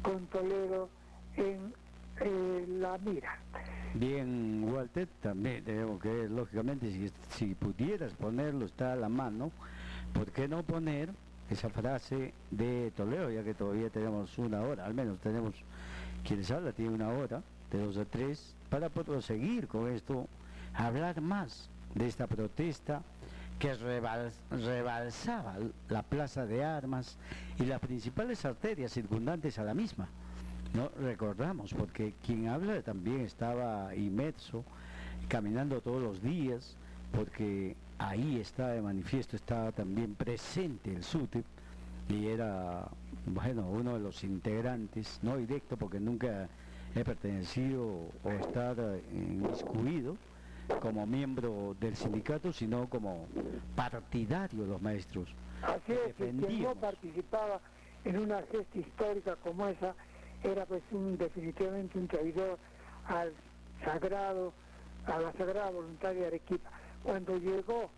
con Toledo en eh, la mira. Bien, Walter, también tenemos que, lógicamente, si, si pudieras ponerlo, está a la mano, ¿por qué no poner esa frase de Toledo, ya que todavía tenemos una hora, al menos tenemos, quienes habla tiene una hora, de dos a tres, para proseguir con esto, hablar más de esta protesta que rebal- rebalsaba la plaza de armas y las principales arterias circundantes a la misma. No recordamos, porque quien habla también estaba inmerso, caminando todos los días, porque ahí está de manifiesto, estaba también presente el SUTEP y era, bueno, uno de los integrantes, no directo porque nunca he pertenecido o estado inmiscuido como miembro del sindicato, sino como partidario de los maestros. Así es, que quien no participaba en una gesta histórica como esa era pues un, definitivamente un traidor al sagrado, a la sagrada voluntad de Arequipa. Cuando llegó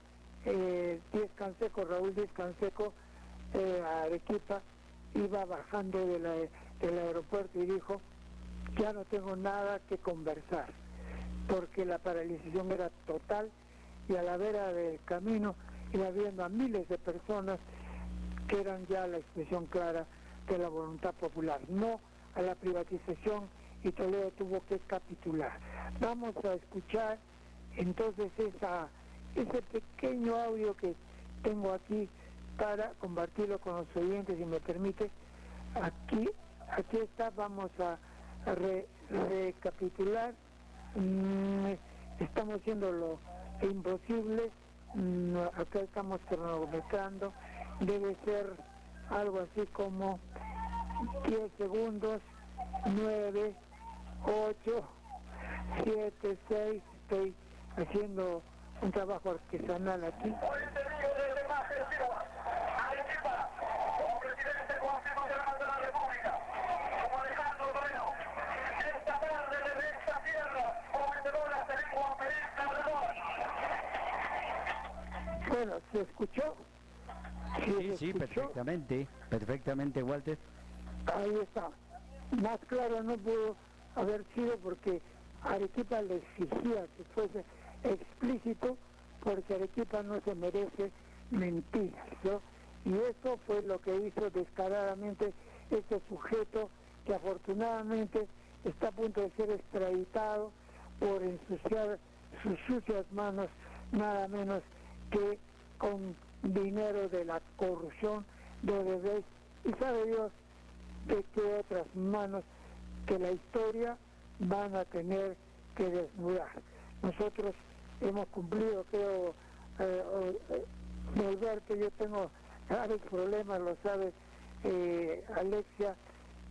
eh, Díez Canseco, Raúl Díez Canseco eh, a Arequipa, iba bajando de la- del aeropuerto y dijo, ya no tengo nada que conversar, porque la paralización era total y a la vera del camino iba viendo a miles de personas que eran ya la expresión clara de la voluntad popular, no a la privatización y Toledo tuvo que capitular. Vamos a escuchar entonces esa, ese pequeño audio que tengo aquí para compartirlo con los oyentes, si me permite. Aquí, aquí está, vamos a re- recapitular. Mm, estamos haciendo lo imposible. Mm, acá estamos cronometrando. Debe ser algo así como 10 segundos, 9, 8, 7, 6. Estoy haciendo un trabajo artesanal aquí. ¿Se escuchó? Sí, sí, escuchó? perfectamente, perfectamente, Walter. Ahí está. Más claro no pudo haber sido porque Arequipa le exigía que fuese explícito porque Arequipa no se merece mentiras, ¿no? Y eso fue lo que hizo descaradamente este sujeto que afortunadamente está a punto de ser extraditado por ensuciar sus sucias manos nada menos que con dinero de la corrupción de Odebrecht y sabe Dios de qué otras manos que la historia van a tener que desnudar. Nosotros hemos cumplido, creo, eh, eh, yo tengo graves problemas, lo sabe eh, Alexia,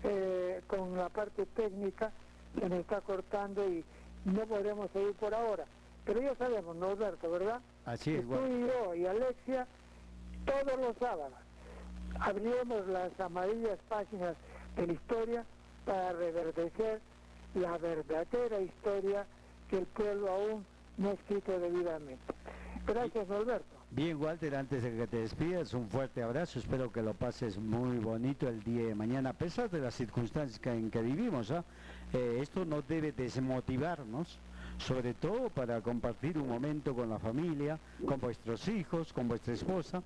eh, con la parte técnica, se nos está cortando y no podremos seguir por ahora. Pero ya sabemos, Norberto, ¿verdad? Así es, Tú Walter. y yo y Alexia, todos los sábados, abriremos las amarillas páginas de la historia para reverdecer la verdadera historia que el pueblo aún no ha escrito debidamente. Gracias, Norberto. Bien, Walter, antes de que te despidas, un fuerte abrazo. Espero que lo pases muy bonito el día de mañana, a pesar de las circunstancias en que vivimos. ¿ah? Eh, esto no debe desmotivarnos, sobre todo para compartir un momento con la familia, con vuestros hijos, con vuestra esposa.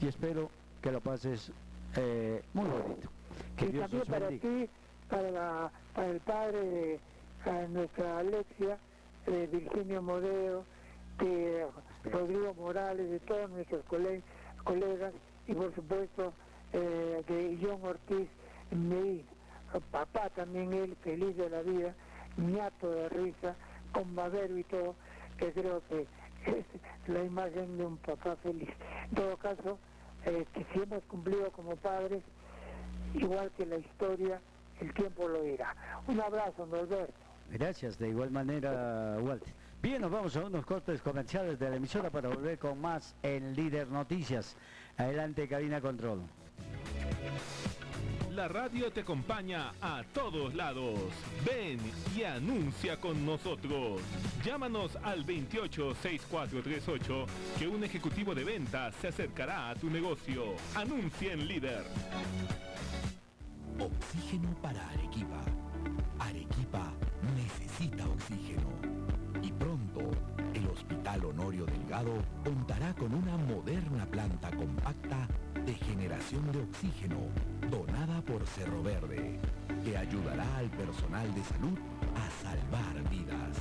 Y espero que lo pases eh, muy bonito. Que y Dios también os para ti, para, la- para el padre de nuestra Alexia, de Virginio Modeo, de Rodrigo Morales, de todos nuestros cole- colegas y por supuesto eh, de John Ortiz Medina. Papá también él, feliz de la vida, ñato de risa, con babero y todo, que creo que es la imagen de un papá feliz. En todo caso, eh, si hemos cumplido como padres, igual que la historia, el tiempo lo dirá. Un abrazo, Norberto. Gracias, de igual manera, Walter. Bien, nos vamos a unos cortes comerciales de la emisora para volver con más en Líder Noticias. Adelante, cabina control. La radio te acompaña a todos lados. Ven y anuncia con nosotros. Llámanos al 286438 que un ejecutivo de ventas se acercará a tu negocio. Anuncia en líder. Oxígeno para Arequipa. Arequipa Contará con una moderna planta compacta de generación de oxígeno donada por Cerro Verde, que ayudará al personal de salud a salvar vidas.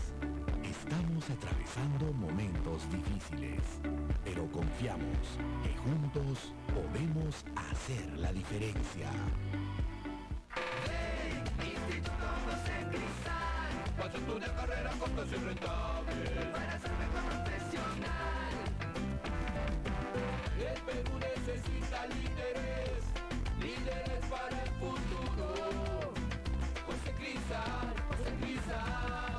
Estamos atravesando momentos difíciles, pero confiamos que juntos podemos hacer la diferencia. Necesita líderes. Líderes para el futuro. José Cristal, José Cristal.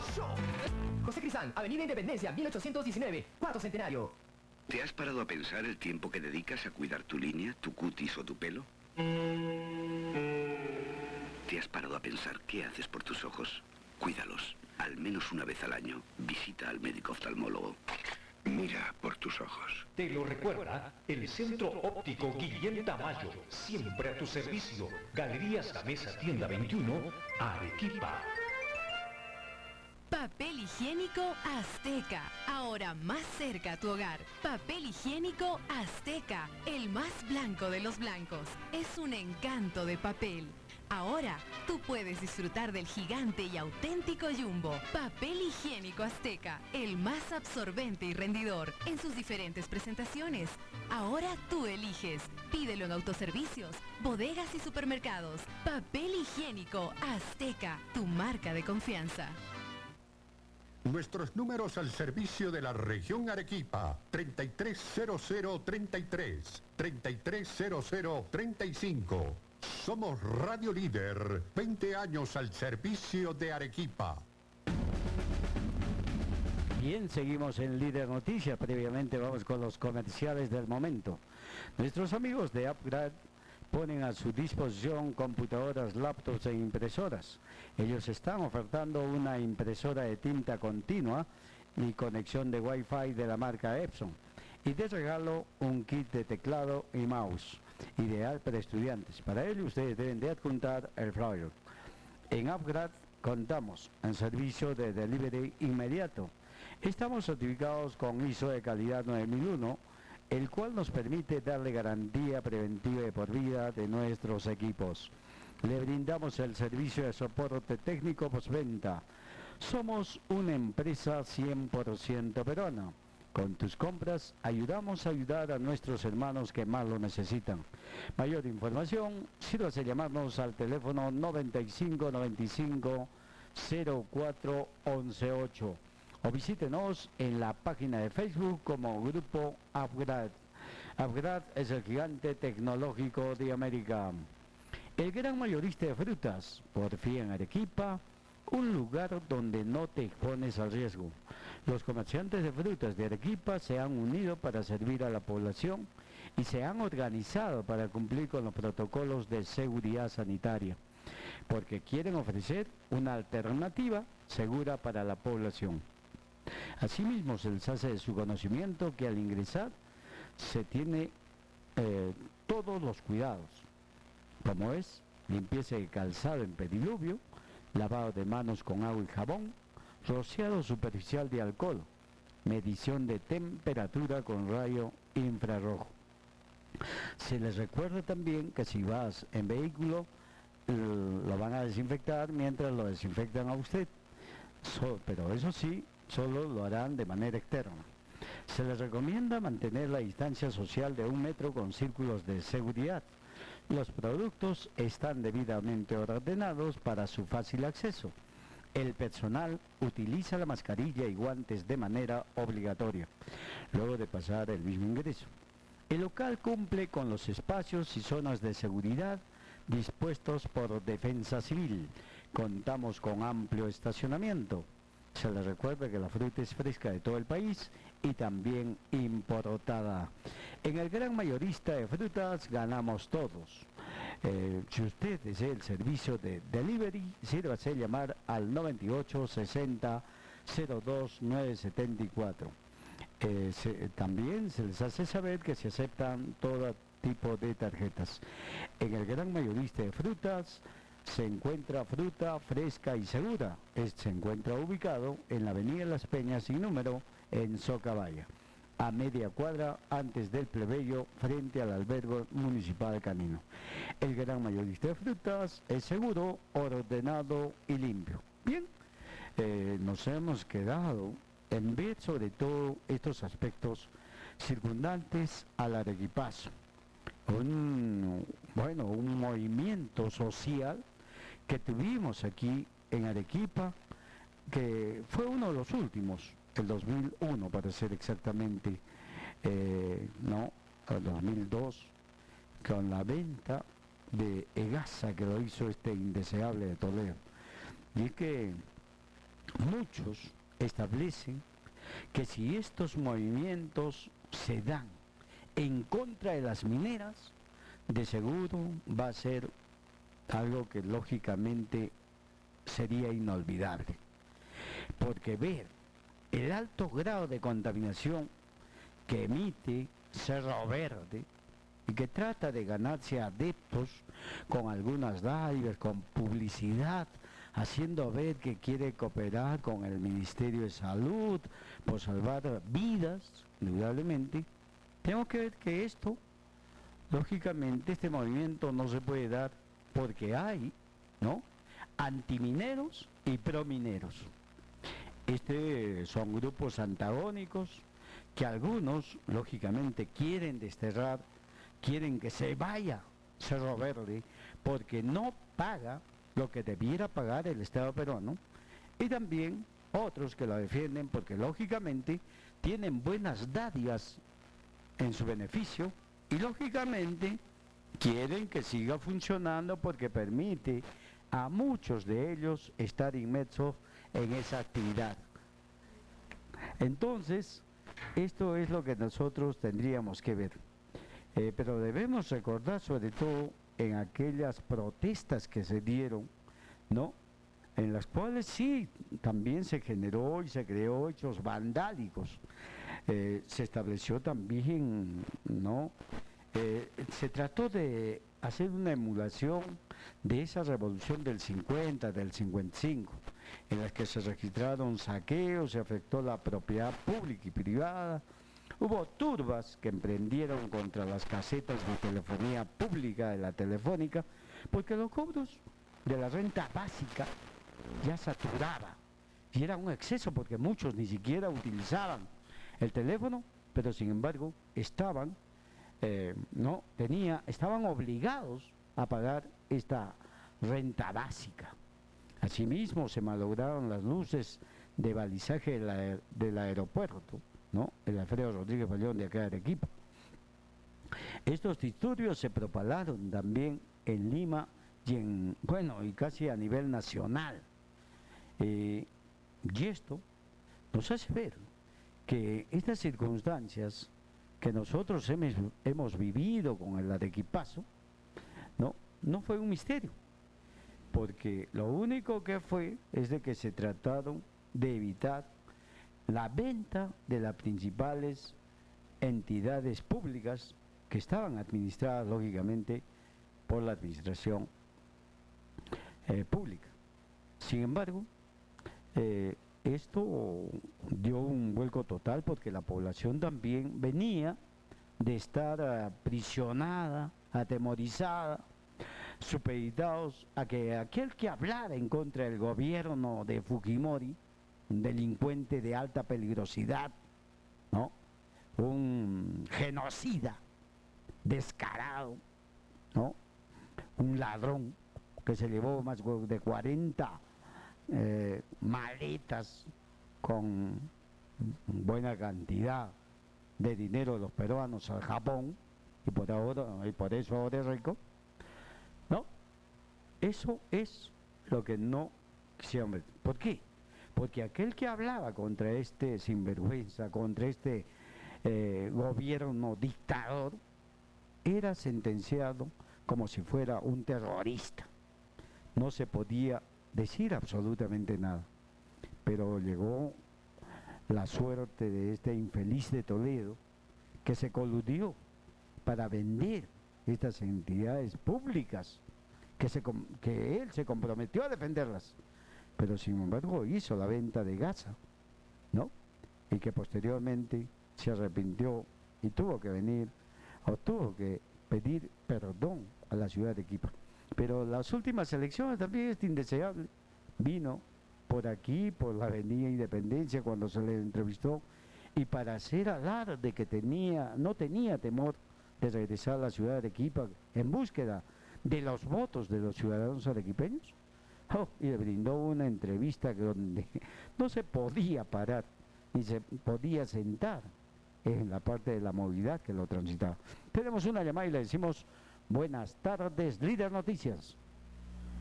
José Crisán, Avenida Independencia, 1819, cuarto centenario. ¿Te has parado a pensar el tiempo que dedicas a cuidar tu línea, tu cutis o tu pelo? ¿Te has parado a pensar qué haces por tus ojos? Cuídalos. Al menos una vez al año, visita al médico oftalmólogo. Mira por tus ojos. Te lo recuerda el Centro Óptico Guillén Tamayo, siempre a tu servicio. Galerías La Mesa Tienda 21, Arequipa. Papel higiénico Azteca, ahora más cerca a tu hogar. Papel higiénico Azteca, el más blanco de los blancos. Es un encanto de papel. Ahora tú puedes disfrutar del gigante y auténtico Jumbo. Papel higiénico Azteca, el más absorbente y rendidor en sus diferentes presentaciones. Ahora tú eliges. Pídelo en autoservicios, bodegas y supermercados. Papel higiénico Azteca, tu marca de confianza. Nuestros números al servicio de la región Arequipa, 330033, 330035. Somos Radio Líder, 20 años al servicio de Arequipa. Bien, seguimos en Líder Noticias. Previamente vamos con los comerciales del momento. Nuestros amigos de Upgrade ponen a su disposición computadoras, laptops e impresoras. Ellos están ofertando una impresora de tinta continua y conexión de Wi-Fi de la marca Epson. Y de regalo un kit de teclado y mouse, ideal para estudiantes. Para ello ustedes deben de adjuntar el flyer. En Upgrade contamos en servicio de delivery inmediato. Estamos certificados con ISO de calidad 9001, el cual nos permite darle garantía preventiva de por vida de nuestros equipos. Le brindamos el servicio de soporte técnico postventa. Somos una empresa 100% peruana. Con tus compras ayudamos a ayudar a nuestros hermanos que más lo necesitan. Mayor información, sírvase llamarnos al teléfono 95 95 04 118 o visítenos en la página de Facebook como Grupo Upgrade. Upgrade es el gigante tecnológico de América. El gran mayorista de frutas, por fin Arequipa, un lugar donde no te expones al riesgo. Los comerciantes de frutas de Arequipa se han unido para servir a la población y se han organizado para cumplir con los protocolos de seguridad sanitaria, porque quieren ofrecer una alternativa segura para la población. Asimismo, se les hace de su conocimiento que al ingresar se tiene eh, todos los cuidados, como es limpieza de calzado en pediluvio, lavado de manos con agua y jabón, rociado superficial de alcohol, medición de temperatura con rayo infrarrojo. Se les recuerda también que si vas en vehículo, lo van a desinfectar mientras lo desinfectan a usted. pero eso sí, solo lo harán de manera externa. Se les recomienda mantener la distancia social de un metro con círculos de seguridad. Los productos están debidamente ordenados para su fácil acceso. El personal utiliza la mascarilla y guantes de manera obligatoria, luego de pasar el mismo ingreso. El local cumple con los espacios y zonas de seguridad dispuestos por Defensa Civil. Contamos con amplio estacionamiento. Se les recuerda que la fruta es fresca de todo el país y también importada. En el gran mayorista de frutas ganamos todos. Eh, si usted desea el servicio de delivery, sírvase llamar al 98 60 02 974. también se les hace saber que se aceptan todo tipo de tarjetas. En el gran mayorista de frutas se encuentra fruta fresca y segura. se encuentra ubicado en la Avenida Las Peñas sin número en Socabaya a media cuadra antes del plebeyo frente al albergo municipal Camino. El gran mayorista de frutas es seguro, ordenado y limpio. Bien, eh, nos hemos quedado en ver sobre todo estos aspectos circundantes al arequipazo. Un, bueno, un movimiento social que tuvimos aquí en Arequipa, que fue uno de los últimos, el 2001 para ser exactamente, eh, no, el 2002, con la venta de Egasa que lo hizo este indeseable de Toledo. Y es que muchos establecen que si estos movimientos se dan en contra de las mineras, de seguro va a ser algo que lógicamente sería inolvidable. Porque ver el alto grado de contaminación que emite Cerro Verde y que trata de ganarse adeptos con algunas dádivas, con publicidad, haciendo ver que quiere cooperar con el Ministerio de Salud por salvar vidas, indudablemente, tenemos que ver que esto, lógicamente, este movimiento no se puede dar porque hay, ¿no? Antimineros y promineros. Este son grupos antagónicos que algunos, lógicamente, quieren desterrar, quieren que se vaya Cerro Verde, porque no paga lo que debiera pagar el Estado peruano, y también otros que lo defienden porque, lógicamente, tienen buenas dádivas en su beneficio, y, lógicamente, quieren que siga funcionando porque permite a muchos de ellos estar inmersos en esa actividad. Entonces, esto es lo que nosotros tendríamos que ver. Eh, pero debemos recordar sobre todo en aquellas protestas que se dieron, ¿no? En las cuales sí, también se generó y se creó hechos vandálicos. Eh, se estableció también, ¿no? Eh, se trató de hacer una emulación de esa revolución del 50, del 55, en las que se registraron saqueos, se afectó la propiedad pública y privada, Hubo turbas que emprendieron contra las casetas de telefonía pública de la telefónica, porque los cobros de la renta básica ya saturaba. Y era un exceso porque muchos ni siquiera utilizaban el teléfono, pero sin embargo estaban, eh, no, tenía, estaban obligados a pagar esta renta básica. Asimismo se malograron las luces de balizaje del aeropuerto ¿no? El Alfredo Rodríguez Pallón de acá de Arequipa. Estos disturbios se propalaron también en Lima y en, bueno, y casi a nivel nacional. Eh, y esto nos hace ver que estas circunstancias que nosotros hemos, vivido con el arequipazo, no, no fue un misterio, porque lo único que fue es de que se trataron de evitar la venta de las principales entidades públicas que estaban administradas lógicamente por la administración eh, pública. Sin embargo, eh, esto dio un vuelco total porque la población también venía de estar aprisionada, atemorizada, supeditados a que aquel que hablara en contra del gobierno de Fujimori un delincuente de alta peligrosidad, ¿no? Un genocida descarado, ¿no? Un ladrón que se llevó más de 40 eh, maletas con buena cantidad de dinero de los peruanos al Japón y por ahora y por eso ahora es rico no eso es lo que no quisieron ¿por qué? porque aquel que hablaba contra este sinvergüenza, contra este eh, gobierno dictador, era sentenciado como si fuera un terrorista. No se podía decir absolutamente nada. Pero llegó la suerte de este infeliz de Toledo que se coludió para vender estas entidades públicas que, él se comprometió a defenderlas pero sin embargo hizo la venta de Gaza, ¿no? Y que posteriormente se arrepintió y tuvo que venir o tuvo que pedir perdón a la ciudad de Equipa. Pero las últimas elecciones también es indeseable. Vino por aquí, por la Avenida Independencia, cuando se le entrevistó, y para hacer de que tenía, no tenía temor de regresar a la ciudad de Equipa en búsqueda de los votos de los ciudadanos arequipeños, [LAUGHS] Oh, y le brindó una entrevista donde [LAUGHS] no se podía parar ni se podía sentar en la parte de la movilidad que lo transitaba. Tenemos una llamada y le decimos buenas tardes, líder noticias.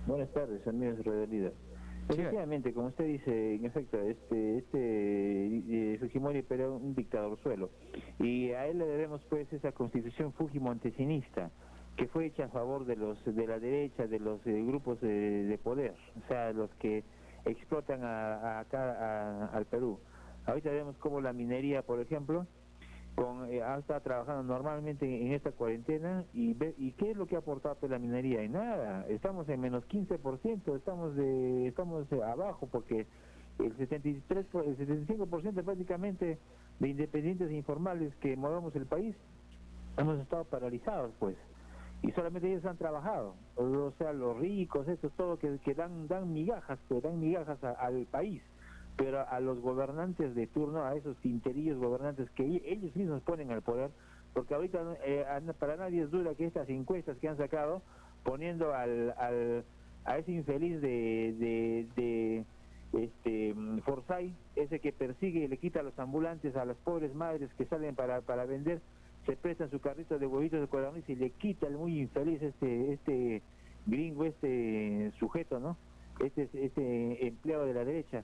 Buenas tardes, amigos de Líder. Efectivamente, como usted dice, en efecto, este, este eh, Fujimori era un dictador suelo y a él le debemos pues esa constitución Fujimontesinista que fue hecha a favor de los de la derecha, de los eh, grupos de, poder, o sea, los que explotan a, acá al Perú. Ahorita vemos cómo la minería, por ejemplo, con, eh, ha estado trabajando normalmente en, esta cuarentena y, y qué es lo que ha aportado la minería y nada estamos en menos 15% estamos de estamos abajo porque el 73 el 75% prácticamente de independientes e informales que movemos el país hemos estado paralizados pues y solamente ellos han trabajado, o sea, los ricos, estos, todo, que, dan, dan migajas, que dan migajas al país, pero a los gobernantes de turno, a esos tinterillos gobernantes que ellos mismos ponen al poder, porque ahorita eh, para nadie es duda que estas encuestas que han sacado, poniendo al, al a ese infeliz de, de, este Forsyth, ese que persigue y le quita a los ambulantes a las pobres madres que salen para, para vender, se presta su carrito de huevitos de codorniz y le quita el muy infeliz este este gringo, este sujeto, ¿no? Este, este empleado de la derecha,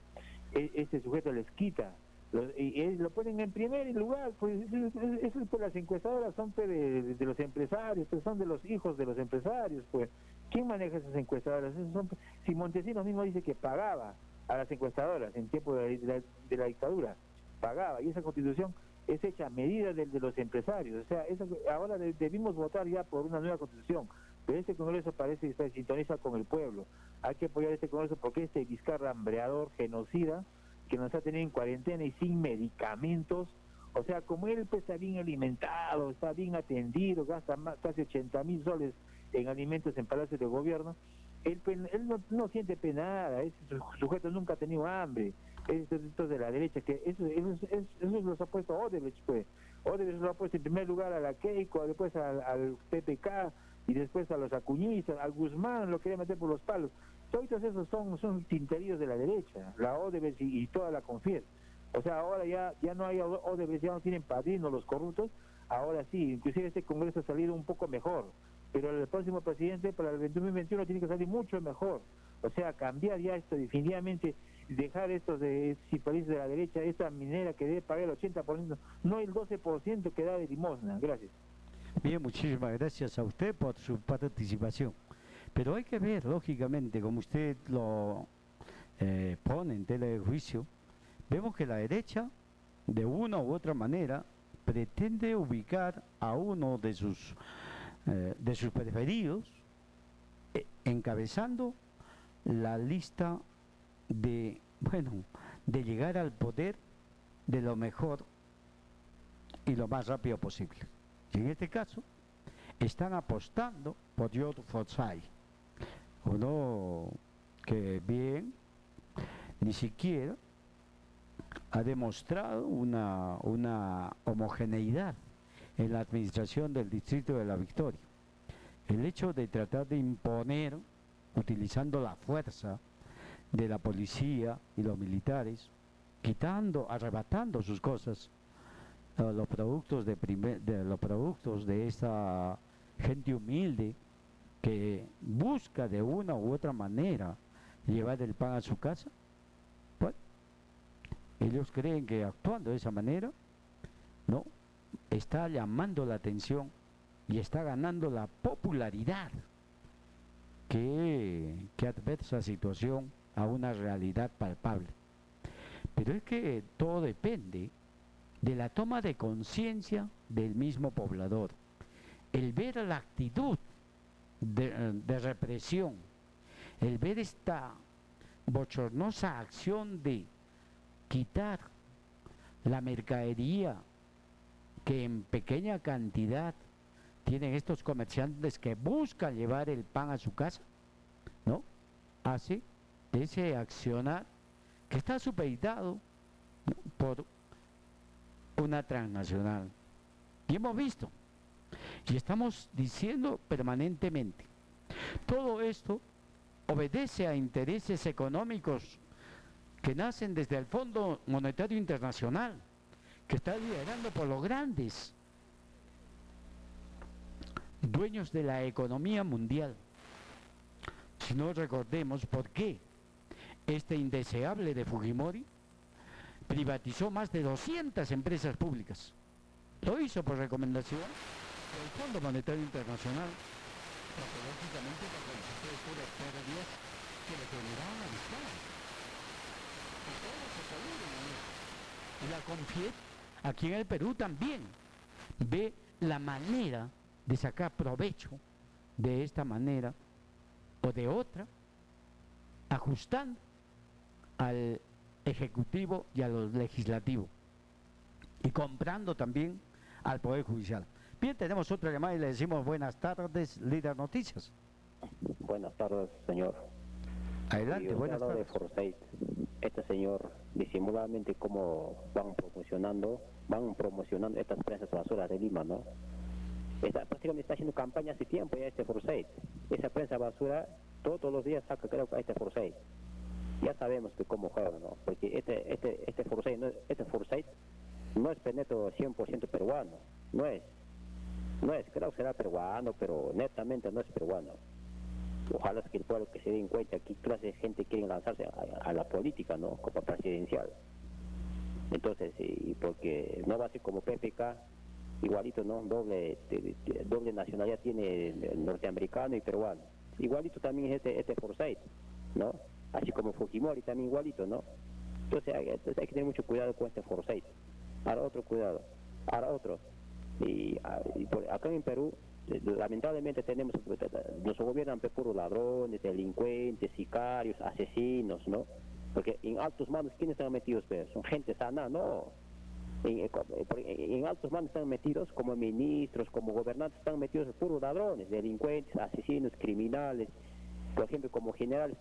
e, sujeto les quita Los- y, lo ponen en primer lugar, pues eso, pues, las encuestadoras son de, de los empresarios, pues son de los hijos de los empresarios, pues. ¿Quién maneja esas encuestadoras? Esos son, si Montesinos mismo dice que pagaba a las encuestadoras en tiempo de la, de la- de dictadura, pagaba, y esa constitución es hecha a medida del de los empresarios, o sea, ahora de- debimos votar ya por una nueva constitución, pero este Congreso parece que está sintoniza con el pueblo, hay que apoyar este Congreso porque este Vizcarra hambreador, genocida, que nos ha tenido en cuarentena y sin medicamentos. O sea, como él pues, está bien alimentado, está bien atendido, gasta más, casi 80 mil soles en alimentos en Palacio de Gobierno, él, no, no siente penada, ese su- sujeto nunca ha tenido hambre. Estos de la derecha, que eso, eso, eso, eso los ha puesto Odebrecht, pues. Odebrecht lo ha puesto en primer lugar a la Keiko, después al, al PPK y después a los acuñistas, al Guzmán lo quería meter por los palos. Todos esos son, son tinteríos de la derecha, la Odebrecht y, toda la Confier. O sea, ahora ya, ya no hay O- Odebrecht, ya no tienen padrinos los corruptos, ahora sí, inclusive este Congreso ha salido un poco mejor, pero el próximo presidente para el 2021 tiene que salir mucho mejor. O sea, cambiar ya esto definitivamente, dejar estos de si países de la derecha, esta minera que debe pagar el 80%, no el 12% que da de limosna. Gracias. Bien, muchísimas gracias a usted por su participación. Pero hay que ver, lógicamente, como usted lo eh, pone en tela de juicio, vemos que la derecha, de una u otra manera, pretende ubicar a uno de sus, eh, de sus preferidos, eh, encabezando la lista de, bueno, de llegar al poder de lo mejor y lo más rápido posible. Y en este caso, están apostando por George Forsyth, uno que bien ni siquiera ha demostrado una, una homogeneidad en la administración del distrito de la Victoria. El hecho de tratar de imponer, utilizando la fuerza de la policía y los militares, quitando, arrebatando sus cosas, los productos de, primer- los productos de esta gente humilde que busca de una u otra manera llevar el pan a su casa, pues, ellos creen que actuando de esa manera, no, está llamando la atención y está ganando la popularidad que, que adversa situación a una realidad palpable. Pero es que todo depende de la toma de conciencia del mismo poblador, el ver la actitud de, eh, de represión, el ver esta bochornosa acción de quitar la mercadería que en pequeña cantidad tienen estos comerciantes que buscan llevar el pan a su casa, ¿no? Hace ese accionar que está supeditado por una transnacional. Y hemos visto, y estamos diciendo permanentemente, todo esto obedece a intereses económicos que nacen desde el Fondo Monetario Internacional, que está liderando por los grandes dueños de la economía mundial. Si no recordemos por qué este indeseable de Fujimori privatizó más de 200 empresas públicas. Lo hizo por recomendación del Fondo Monetario Internacional, lógicamente nosotros por las pérdidas que le generaban. Y la Confiet, aquí en el Perú también, ve la manera de sacar provecho de esta manera o de otra, ajustando al ejecutivo y a los legislativos y comprando también al Poder Judicial. Bien, tenemos otra llamada y le decimos buenas tardes, líder noticias. Buenas tardes, señor. Adelante, buenas de tardes. Forsyth. Este señor, disimuladamente, cómo van promocionando, van promocionando estas prensas basuras de Lima, ¿no? Está, prácticamente está haciendo campaña hace tiempo ya este Forsyth. Esa prensa basura todos los días saca, creo, a este Forsyth. Ya sabemos que cómo juega, ¿no? Porque este, este, este Forsyth, no, este Forsyth no es peneto 100% peruano, no es. No es, creo que será peruano, pero netamente no es peruano. Ojalá que el pueblo que se den cuenta qué clase de gente quiere lanzarse a, la política, ¿no? Como presidencial. Entonces, y porque no va a ser como PPK, igualito, ¿no? Doble, de- de- doble nacionalidad tiene norteamericano y peruano. Igualito también es este, este Forsyth, ¿no? Así como Fujimori también igualito, ¿no? Entonces hay, que tener mucho cuidado con este Forsyth. Ahora otro cuidado, ahora otro. Y, ah, acá en Perú, eh, lamentablemente tenemos, nos gobiernan pues, puros ladrones, delincuentes, sicarios, asesinos, ¿no? Porque en altos mandos, ¿quiénes están metidos? pues? Son gente sana, no. En, eh, eh, altos mandos están metidos como ministros, como gobernantes, están metidos puros ladrones, delincuentes, asesinos, criminales. Por ejemplo, como generales